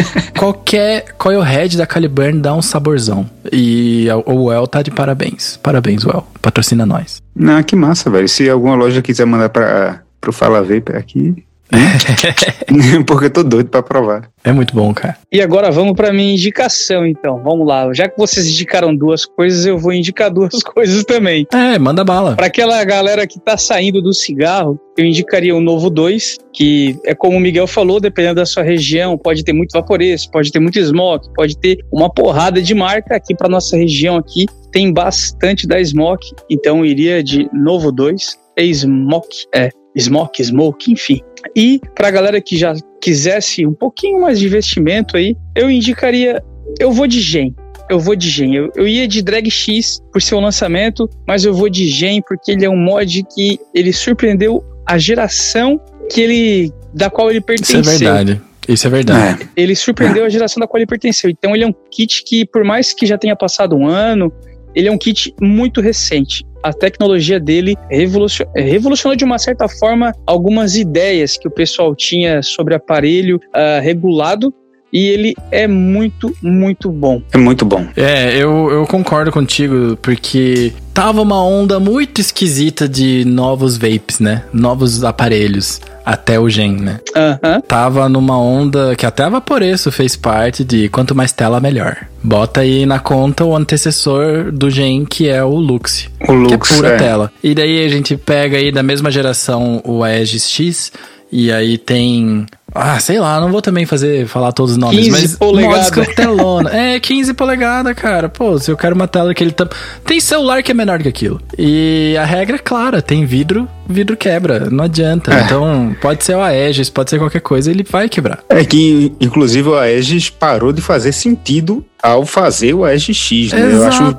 <laughs> qualquer coilhead da Caliburn dá um saborzão. E o Well tá de parabéns. Parabéns, Well. Patrocina nós. Não, que massa, velho. Se alguma loja quiser mandar pra, pro Fala Vape aqui. <laughs> porque eu tô doido pra provar. É muito bom, cara. E agora vamos para minha indicação, então. Vamos lá. Já que vocês indicaram duas coisas, eu vou indicar duas <laughs> coisas também. É, manda bala. Para aquela galera que tá saindo do cigarro, eu indicaria o Novo 2, que é como o Miguel falou, dependendo da sua região, pode ter muito vaporeço, pode ter muito smoke, pode ter uma porrada de marca aqui para nossa região aqui. Tem bastante da smoke, então eu iria de Novo 2, é smoke, é smoke, smoke, enfim. E pra galera que já quisesse um pouquinho mais de investimento aí, eu indicaria, eu vou de Gen. Eu vou de Gen. Eu, eu ia de Drag X por seu lançamento, mas eu vou de Gen porque ele é um mod que ele surpreendeu a geração que ele da qual ele Isso pertenceu. é verdade. Isso é verdade. É. Ele surpreendeu a geração da qual ele pertenceu. Então ele é um kit que, por mais que já tenha passado um ano, ele é um kit muito recente. A tecnologia dele revolucion- revolucionou de uma certa forma algumas ideias que o pessoal tinha sobre aparelho ah, regulado e ele é muito, muito bom. É muito bom. É, eu, eu concordo contigo, porque tava uma onda muito esquisita de novos vapes, né? Novos aparelhos. Até o Gen, né? Aham. Tava numa onda que até a Vaporeço fez parte de quanto mais tela, melhor. Bota aí na conta o antecessor do Gen, que é o Lux. O que Lux é pura é. tela. E daí a gente pega aí da mesma geração o Aegis X. E aí tem. Ah, sei lá, não vou também fazer falar todos os nomes, 15 mas polegada. mods com telona. É, 15 polegadas, cara. Pô, se eu quero uma tela que ele tá. Tem celular que é menor que aquilo. E a regra é clara: tem vidro, vidro quebra. Não adianta. É. Então, pode ser o Aegis, pode ser qualquer coisa, ele vai quebrar. É que, inclusive, o Aegis parou de fazer sentido ao fazer o Aegis X, né? Eu acho.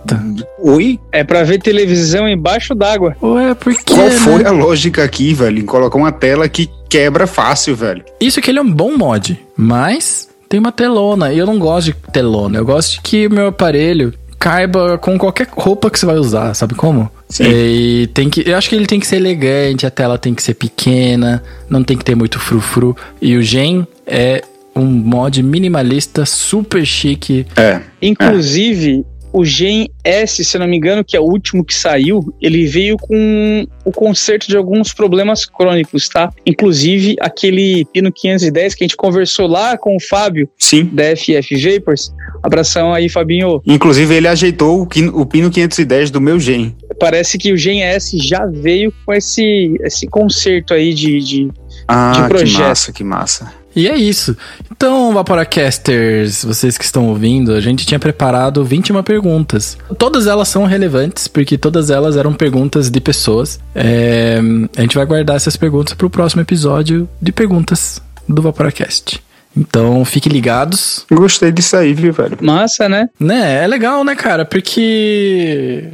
Oi? É pra ver televisão embaixo d'água. Ué, por quê? Qual né? foi a lógica aqui, velho, em colocar uma tela que quebra fácil, velho? Isso que ele é um bom mod, mas tem uma telona. E eu não gosto de telona. Eu gosto de que o meu aparelho caiba com qualquer roupa que você vai usar, sabe como? Sim. E tem que, eu acho que ele tem que ser elegante, a tela tem que ser pequena, não tem que ter muito frufru. E o Gen é um mod minimalista super chique. É. Inclusive, o Gen S, se eu não me engano, que é o último que saiu, ele veio com o conserto de alguns problemas crônicos, tá? Inclusive aquele Pino 510 que a gente conversou lá com o Fábio Sim. da FF Vapors. Abração aí, Fabinho. Inclusive, ele ajeitou o, pino 510 do meu gen. Parece que o Gen S já veio com esse, esse conserto aí de, de Ah, De que projeto. massa, que massa. E é isso. Então, Vaporacasters, vocês que estão ouvindo, a gente tinha preparado 21 perguntas. Todas elas são relevantes, porque todas elas eram perguntas de pessoas. É, a gente vai guardar essas perguntas para o próximo episódio de perguntas do Vaporacast. Então, fiquem ligados. Gostei disso aí, viu, velho? massa, né? Né, é legal, né, cara? Porque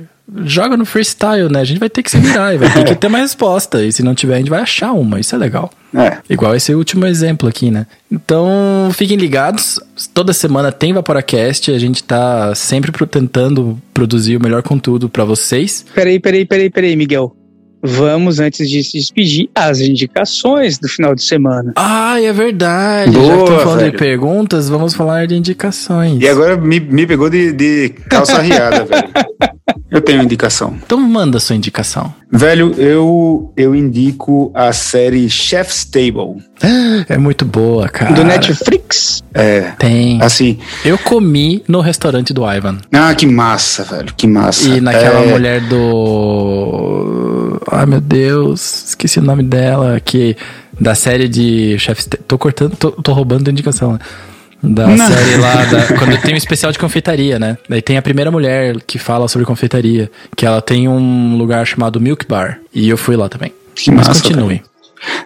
joga no freestyle, né? A gente vai ter que se virar e vai ter <laughs> que ter uma resposta. E se não tiver, a gente vai achar uma. Isso é legal. É. Igual esse último exemplo aqui, né? Então, fiquem ligados. Toda semana tem Vaporacast. A gente tá sempre pro- tentando produzir o melhor conteúdo pra vocês. Peraí, peraí, peraí, peraí, Miguel. Vamos, antes de se despedir, as indicações do final de semana. Ah, é verdade. Já que Boa, estamos falando velho. de perguntas, vamos falar de indicações. E agora me, me pegou de, de calça riada, <laughs> velho. Eu tenho indicação. Então manda sua indicação. Velho, eu, eu indico a série Chef's Table. <gasps> É muito boa, cara. Do Netflix? É. Tem. Assim, Eu comi no restaurante do Ivan. ah, que massa, velho, que massa. E naquela É, mulher do. Ai meu Deus, esqueci o nome dela. Que. Da série de Chef's Table. Tô cortando, tô, tô roubando a indicação, né? Da Não. série lá, da- quando tem um especial de confeitaria, né? Daí tem a primeira mulher que fala sobre confeitaria. Que ela tem um lugar chamado Milk Bar. E eu fui lá também. Que Mas massa, continue.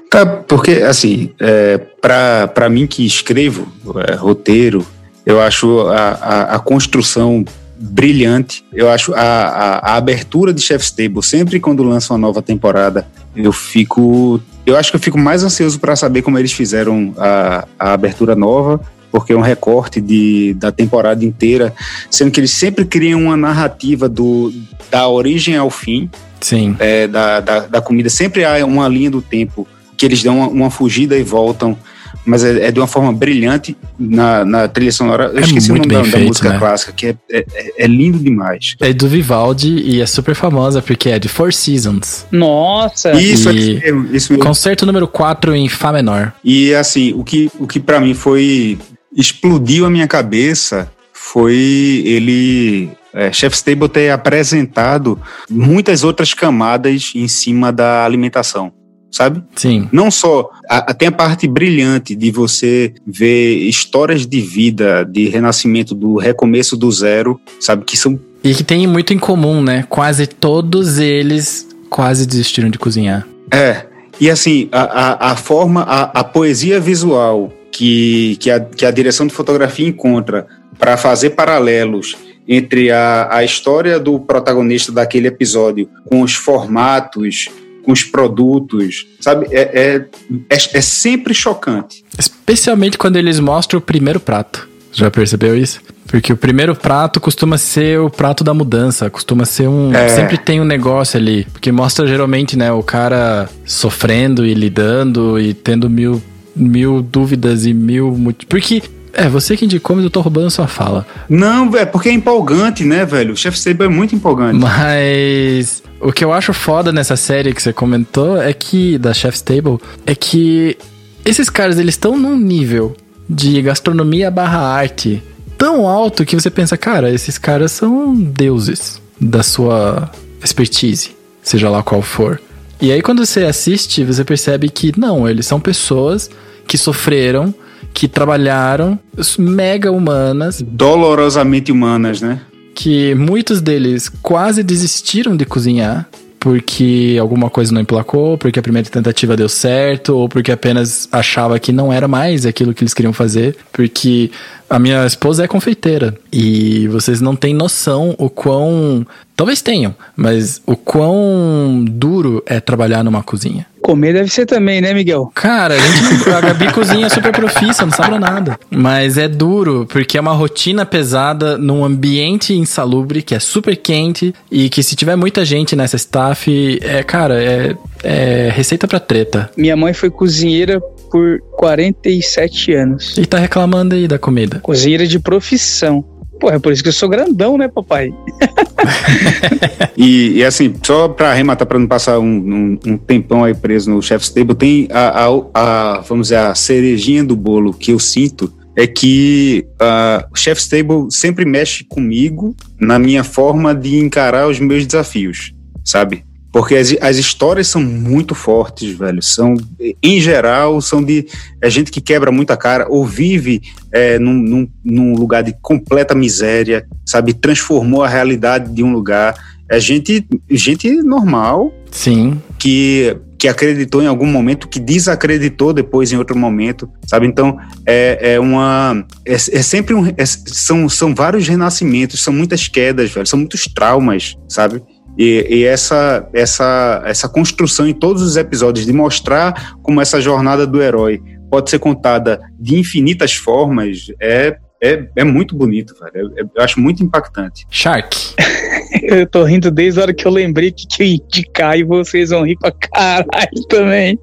Tá, porque, assim, é, pra, pra mim que escrevo é, roteiro, eu acho a, a, a construção brilhante. Eu acho a, a, a abertura de Chef's Table, sempre quando lança uma nova temporada, eu fico. Eu acho que eu fico mais ansioso para saber como eles fizeram a, a abertura nova, porque é um recorte de, da temporada inteira, sendo que eles sempre criam uma narrativa do, da origem ao fim Sim. é, da, da, da comida. Sempre há uma linha do tempo que eles dão uma, uma fugida e voltam, mas é, é de uma forma brilhante na, na trilha sonora. Eu É esqueci o muito nome da, bem da feito, música né? clássica, que é, é, é- lindo demais. É do Vivaldi e é super famosa porque é de Four Seasons. Nossa! Isso, E- mesmo, isso mesmo. Concerto número 4 em Fá menor. E assim, o que, o que para mim foi. Explodiu a minha cabeça foi ele. É, Chef's Table ter apresentado muitas outras camadas em cima da alimentação, sabe? Sim. Não só. A, a- tem a parte brilhante de você ver histórias de vida, de renascimento, do recomeço do zero, sabe? Que são. E que tem muito em comum, né? Quase todos eles quase desistiram de cozinhar. É. E assim, a, a, a forma, a, a poesia visual que, que, a, que a direção de fotografia encontra para fazer paralelos entre a, a história do protagonista daquele episódio com os formatos, com os produtos, sabe? É, é, é, é sempre chocante. Especialmente quando eles mostram o primeiro prato. Já percebeu isso? Porque o primeiro prato costuma ser o prato da mudança, costuma ser um. É. Sempre tem um negócio ali. Porque mostra geralmente, né, o cara sofrendo e lidando e tendo mil, mil dúvidas e mil. Porque É, você que indicou, mas eu tô roubando sua fala. Não, é porque é empolgante, né, velho? O Chef's Table é muito empolgante. Mas o que eu acho foda nessa série que você comentou é que, da Chef's Table, é que esses caras, eles estão num nível de gastronomia barra arte tão alto que você pensa, cara, esses caras são deuses da sua expertise, seja lá qual for. E aí quando você assiste, você percebe que não, eles são pessoas que sofreram, que trabalharam, mega humanas, Dolorosamente humanas, né? que muitos deles quase desistiram de cozinhar porque alguma coisa não emplacou, porque a primeira tentativa deu certo, ou porque apenas achava que não era mais aquilo que eles queriam fazer, porque a minha esposa é confeiteira e vocês não têm noção o quão. Talvez tenham, mas o quão duro é trabalhar numa cozinha. Comer deve ser também, né, Miguel? Cara, a, gente, <laughs> a Gabi cozinha super profissa, não sabe nada. Mas é duro, porque é uma rotina pesada num ambiente insalubre, que é super quente, e que se tiver muita gente nessa staff, é, cara, é, é receita pra treta. Minha mãe foi cozinheira por 47 anos. E tá reclamando aí da comida. Cozinheira de profissão. Pô, é por isso que eu sou grandão, né, papai? <laughs> E, e, assim, só pra arrematar, pra não passar um, um, um tempão aí preso no Chef's Table, tem a, a, a, vamos dizer, a cerejinha do bolo que eu sinto é que uh, o Chef's Table sempre mexe comigo na minha forma de encarar os meus desafios, sabe? Porque as, as histórias são muito fortes, velho. São, em geral, são de é gente que quebra muita cara ou vive é, num, num, num lugar de completa miséria, sabe? Transformou a realidade de um lugar. É gente, gente normal. Sim. Que, que acreditou em algum momento, que desacreditou depois em outro momento, sabe? Então, é, é uma. É, é sempre um. é- são, são vários renascimentos, são muitas quedas, velho. São muitos traumas, sabe? E, e essa, essa, essa construção em todos os episódios de mostrar como essa jornada do herói pode ser contada de infinitas formas é, é, é muito bonito, velho. É- é- eu acho muito impactante. Shark. <laughs> Eu tô rindo desde a hora que eu lembrei que, que eu ia indicar e vocês vão rir pra caralho também.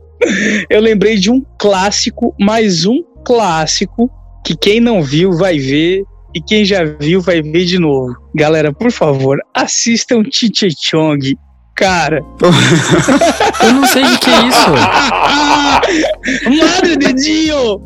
Eu lembrei de um clássico, mais um clássico, que quem não viu vai ver e quem já viu vai ver de novo. Galera, por favor, assistam Chiche Chong. Cara, <laughs> Eu não sei o que é isso. <laughs> Madre dedinho!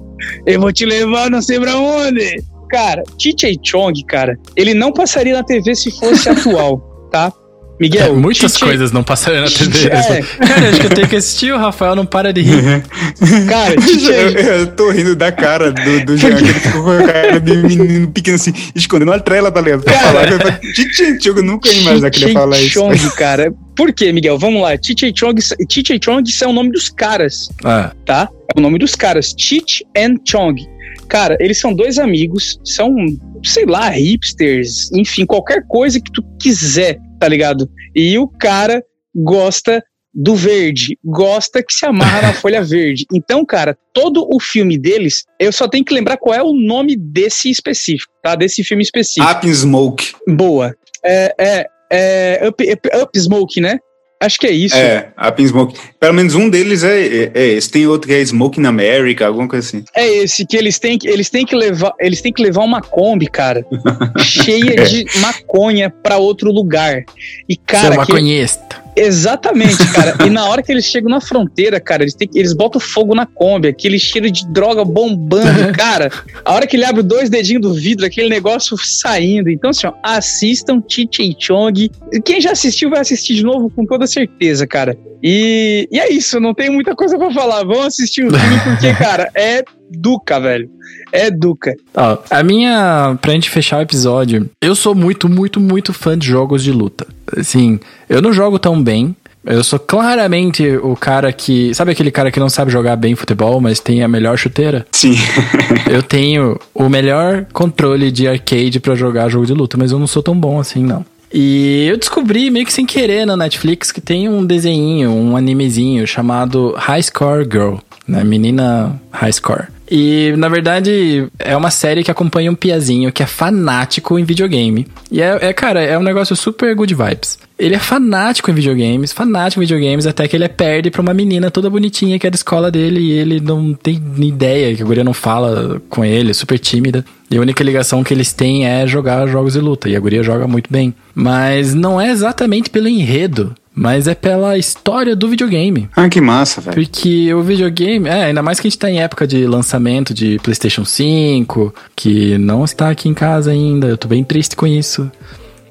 Eu vou te levar não sei pra onde. Cara, Chiche Chong, cara, ele não passaria na TV se fosse <laughs> atual, tá? Miguel, É, muitas Chiche- coisas não passaram na TV. É. Cara, acho que eu tenho que assistir, o Rafael não para de rir. <laughs> Cara, eu, eu tô rindo da cara do, do Jean, que ele ficou com a cara de menino pequeno assim, escondendo a trela, tá ligado? Pra Cara. falar, eu nunca ia imaginar que ele ia falar isso. Chong, <laughs> cara. Por quê, Miguel? Vamos lá. Chiche Chong, Chiche Chong isso é o nome dos caras, Ah, tá? É o nome dos caras. Cheech and Chong. Cara, eles são dois amigos, são, sei lá, hipsters, enfim, qualquer coisa que tu quiser, tá ligado? E o cara gosta do verde, gosta que se amarra na <laughs> folha verde. Então, cara, todo o filme deles, eu só tenho que lembrar qual é o nome desse específico, tá? Desse filme específico. Up Smoke. Boa. É, é, é up, up, Up Smoke, né? Acho que é isso. É, Up in Smoke. Pelo menos um deles é, é, é esse. Tem outro que é Smoke in America, alguma coisa assim. É esse que eles têm que eles têm que levar, eles têm que levar uma Kombi, cara, <laughs> cheia de maconha pra outro lugar. E seu cara, que, maconhista. Exatamente, cara. e na hora que eles chegam na fronteira, cara, eles que- eles botam fogo na Kombi, aquele cheiro de droga bombando, cara. A hora que ele abre dois dedinhos do vidro, aquele negócio saindo. Então, assim, ó, assistam Chichi Chong. Quem já assistiu vai assistir de novo com toda certeza, cara. E, e é isso, não tem muita coisa pra falar. Vão assistir o filme porque, <laughs> cara, é Duca, velho. É Duca. Ó, a minha. Pra gente fechar o episódio, eu sou muito, muito, muito fã de jogos de luta. Assim, eu não jogo tão bem. Eu sou claramente o cara que. Sabe aquele cara que não sabe jogar bem futebol, mas tem a melhor chuteira? Sim. <laughs> Eu tenho o melhor controle de arcade pra jogar jogo de luta, mas eu não sou tão bom assim, não. E eu descobri meio que sem querer na Netflix que tem um desenho, um animezinho chamado High Score Girl, né? Menina High Score. E, na verdade, é uma série que acompanha um piazinho que é fanático em videogame. E é, é, cara, é um negócio super good vibes. Ele é fanático em videogames, fanático em videogames, até que ele perde pra uma menina toda bonitinha que é da escola dele e ele não tem ideia, que a guria não fala com ele, super tímida. E a única ligação que eles têm é jogar jogos de luta. E a guria joga muito bem. Mas não é exatamente pelo enredo mas é pela história do videogame. Ah, que massa, velho. Porque o videogame, é, ainda mais que a gente tá em época de lançamento de PlayStation 5, que não está aqui em casa ainda. Eu tô bem triste com isso.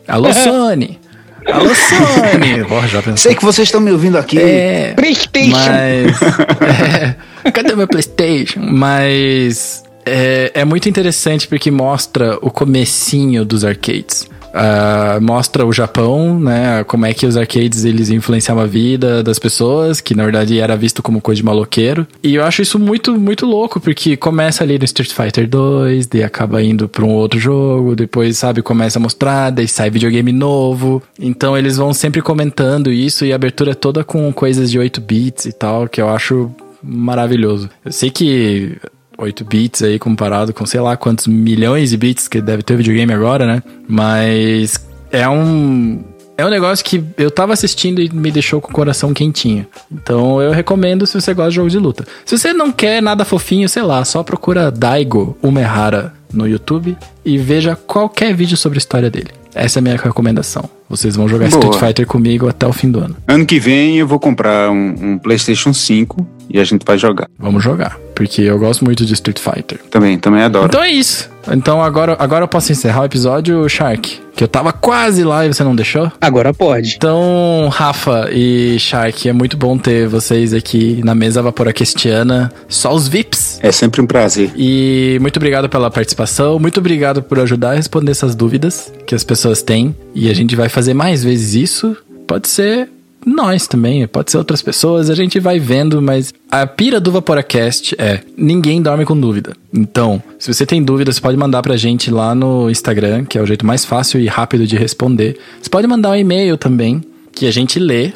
Alô, <laughs> Sony! Alô, Sony! <laughs> já Sei que vocês estão me ouvindo aqui. É, PlayStation! Mas. <laughs> é, cadê meu PlayStation? Mas. É, é muito interessante porque mostra o comecinho dos arcades. Uh, mostra o Japão, né? Como é que os arcades eles influenciavam a vida das pessoas, que na verdade era visto como coisa de maloqueiro. E eu acho isso muito, muito louco, porque começa ali no Street Fighter 2, daí acaba indo para um outro jogo, depois, sabe, começa a mostrar, daí sai videogame novo. Então eles vão sempre comentando isso e a abertura é toda com coisas de 8 bits e tal, que eu acho maravilhoso. Eu sei que 8 bits aí comparado com sei lá quantos milhões de bits que deve ter videogame agora, né? Mas é um é um negócio que eu tava assistindo e me deixou com o coração quentinho. Então eu recomendo se você gosta de jogos de luta. Se você não quer nada fofinho, sei lá, só procura Daigo Umehara no YouTube e veja qualquer vídeo sobre a história dele. Essa é a minha recomendação. Vocês vão jogar Boa. Street Fighter comigo até o fim do ano. Ano que vem eu vou comprar um, um PlayStation 5 e a gente vai jogar. Vamos jogar, porque eu gosto muito de Street Fighter. Também, também adoro. Então é isso. Então agora, agora eu posso encerrar o episódio, Shark. Que eu tava quase lá e você não deixou? Agora pode. Então, Rafa e Shark, é muito bom ter vocês aqui na mesa vaporaquistiana. Só os VIPs. É sempre um prazer. E muito obrigado pela participação. Muito obrigado por ajudar a responder essas dúvidas que as pessoas têm. E a gente vai fazer mais vezes isso. Pode ser nós também, pode ser outras pessoas, a gente vai vendo, mas a pira do Vaporacast é ninguém dorme com dúvida. Então, se você tem dúvida, você pode mandar pra gente lá no Instagram, que é o jeito mais fácil e rápido de responder. Você pode mandar um e-mail também, que a gente lê.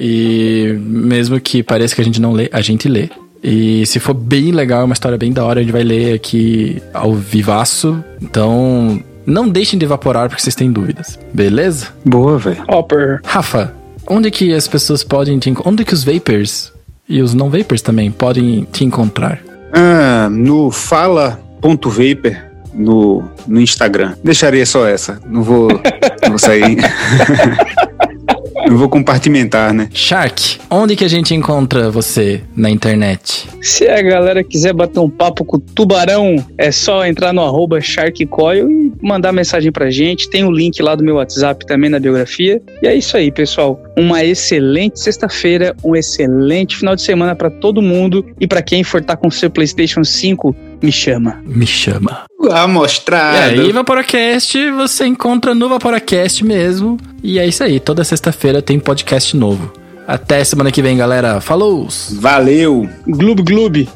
E mesmo que pareça que a gente não lê, a gente lê. E se for bem legal, é uma história bem da hora, a gente vai ler aqui ao vivaço. Então, não deixem de evaporar porque vocês têm dúvidas. Beleza? Boa, velho. Hopper. Rafa, onde que as pessoas podem te encontrar? Onde que os vapers e os não vapers também podem te encontrar? Ah, no fala.vapor no, no Instagram. Deixaria só essa. Não vou, não vou sair. <laughs> Eu vou compartimentar, né? Shark, onde que a gente encontra você na internet? Se a galera quiser bater um papo com o tubarão, é só entrar no arroba SharkCoil e mandar mensagem pra gente. Tem o link lá do meu WhatsApp também na biografia. E é isso aí, pessoal. Uma excelente sexta-feira, um excelente final de semana para todo mundo. E para quem for estar tá com seu PlayStation 5, me chama. Me chama. Amostrado. É, e Vaporacast você encontra no Vaporacast mesmo. E é isso aí. Toda sexta-feira tem podcast novo. Até semana que vem, galera. Falou! Valeu! Gloob Gloob!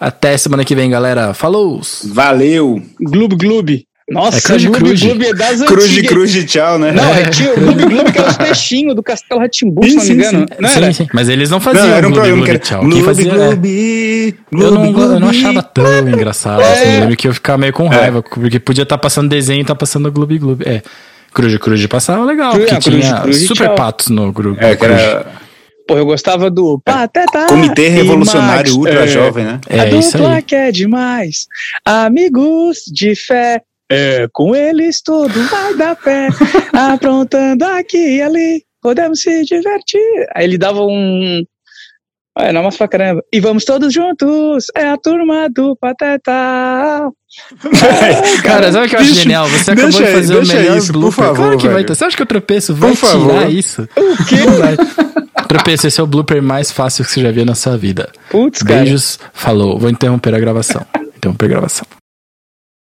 Até semana que vem, galera. Falou! Valeu! Gloob Gloob! Nossa, é Cruz Cruz. Gloob é das Cruz de Cruz de tchau, né? Não, é tinha o Gloob Gloob que era os peixinhos do Castelo Ratimbu, se não me engano. Sim, não era? Sim, Mas eles não faziam não, era um Gloob Gloob tchau. Quem fazia, Gloob, é... Eu, não, eu não achava tão engraçado. É. Assim, eu lembro que eu ficava meio com raiva, porque podia estar passando desenho e tá passando Gloob Gloob. É. Cruz de Cruz de passava legal, Cruz- porque ah, tinha super tchau. patos no grupo. É, que era Pô, eu gostava do Pateta Comitê e Revolucionário Max. Ultra É. Jovem, né? a É isso dupla aí. que é demais. Amigos de fé. É, com eles tudo vai dar pé. <laughs> Aprontando aqui e ali. Podemos se divertir. Aí ele dava um. É, não, mas pra caramba. E vamos todos juntos. É a turma do Pateta. Cara, sabe o que eu acho Deixa- genial? Você acabou deixa de aí, fazer o melhor isso, por blooper. favor, claro que vai velho. ter. Você acha que o tropeço vai Por favor. tirar isso? O quê? Tropeço, esse é o blooper mais fácil que você já viu na sua vida. Putz, cara. Beijos, falou. Vou interromper a gravação. <laughs> Interromper a gravação.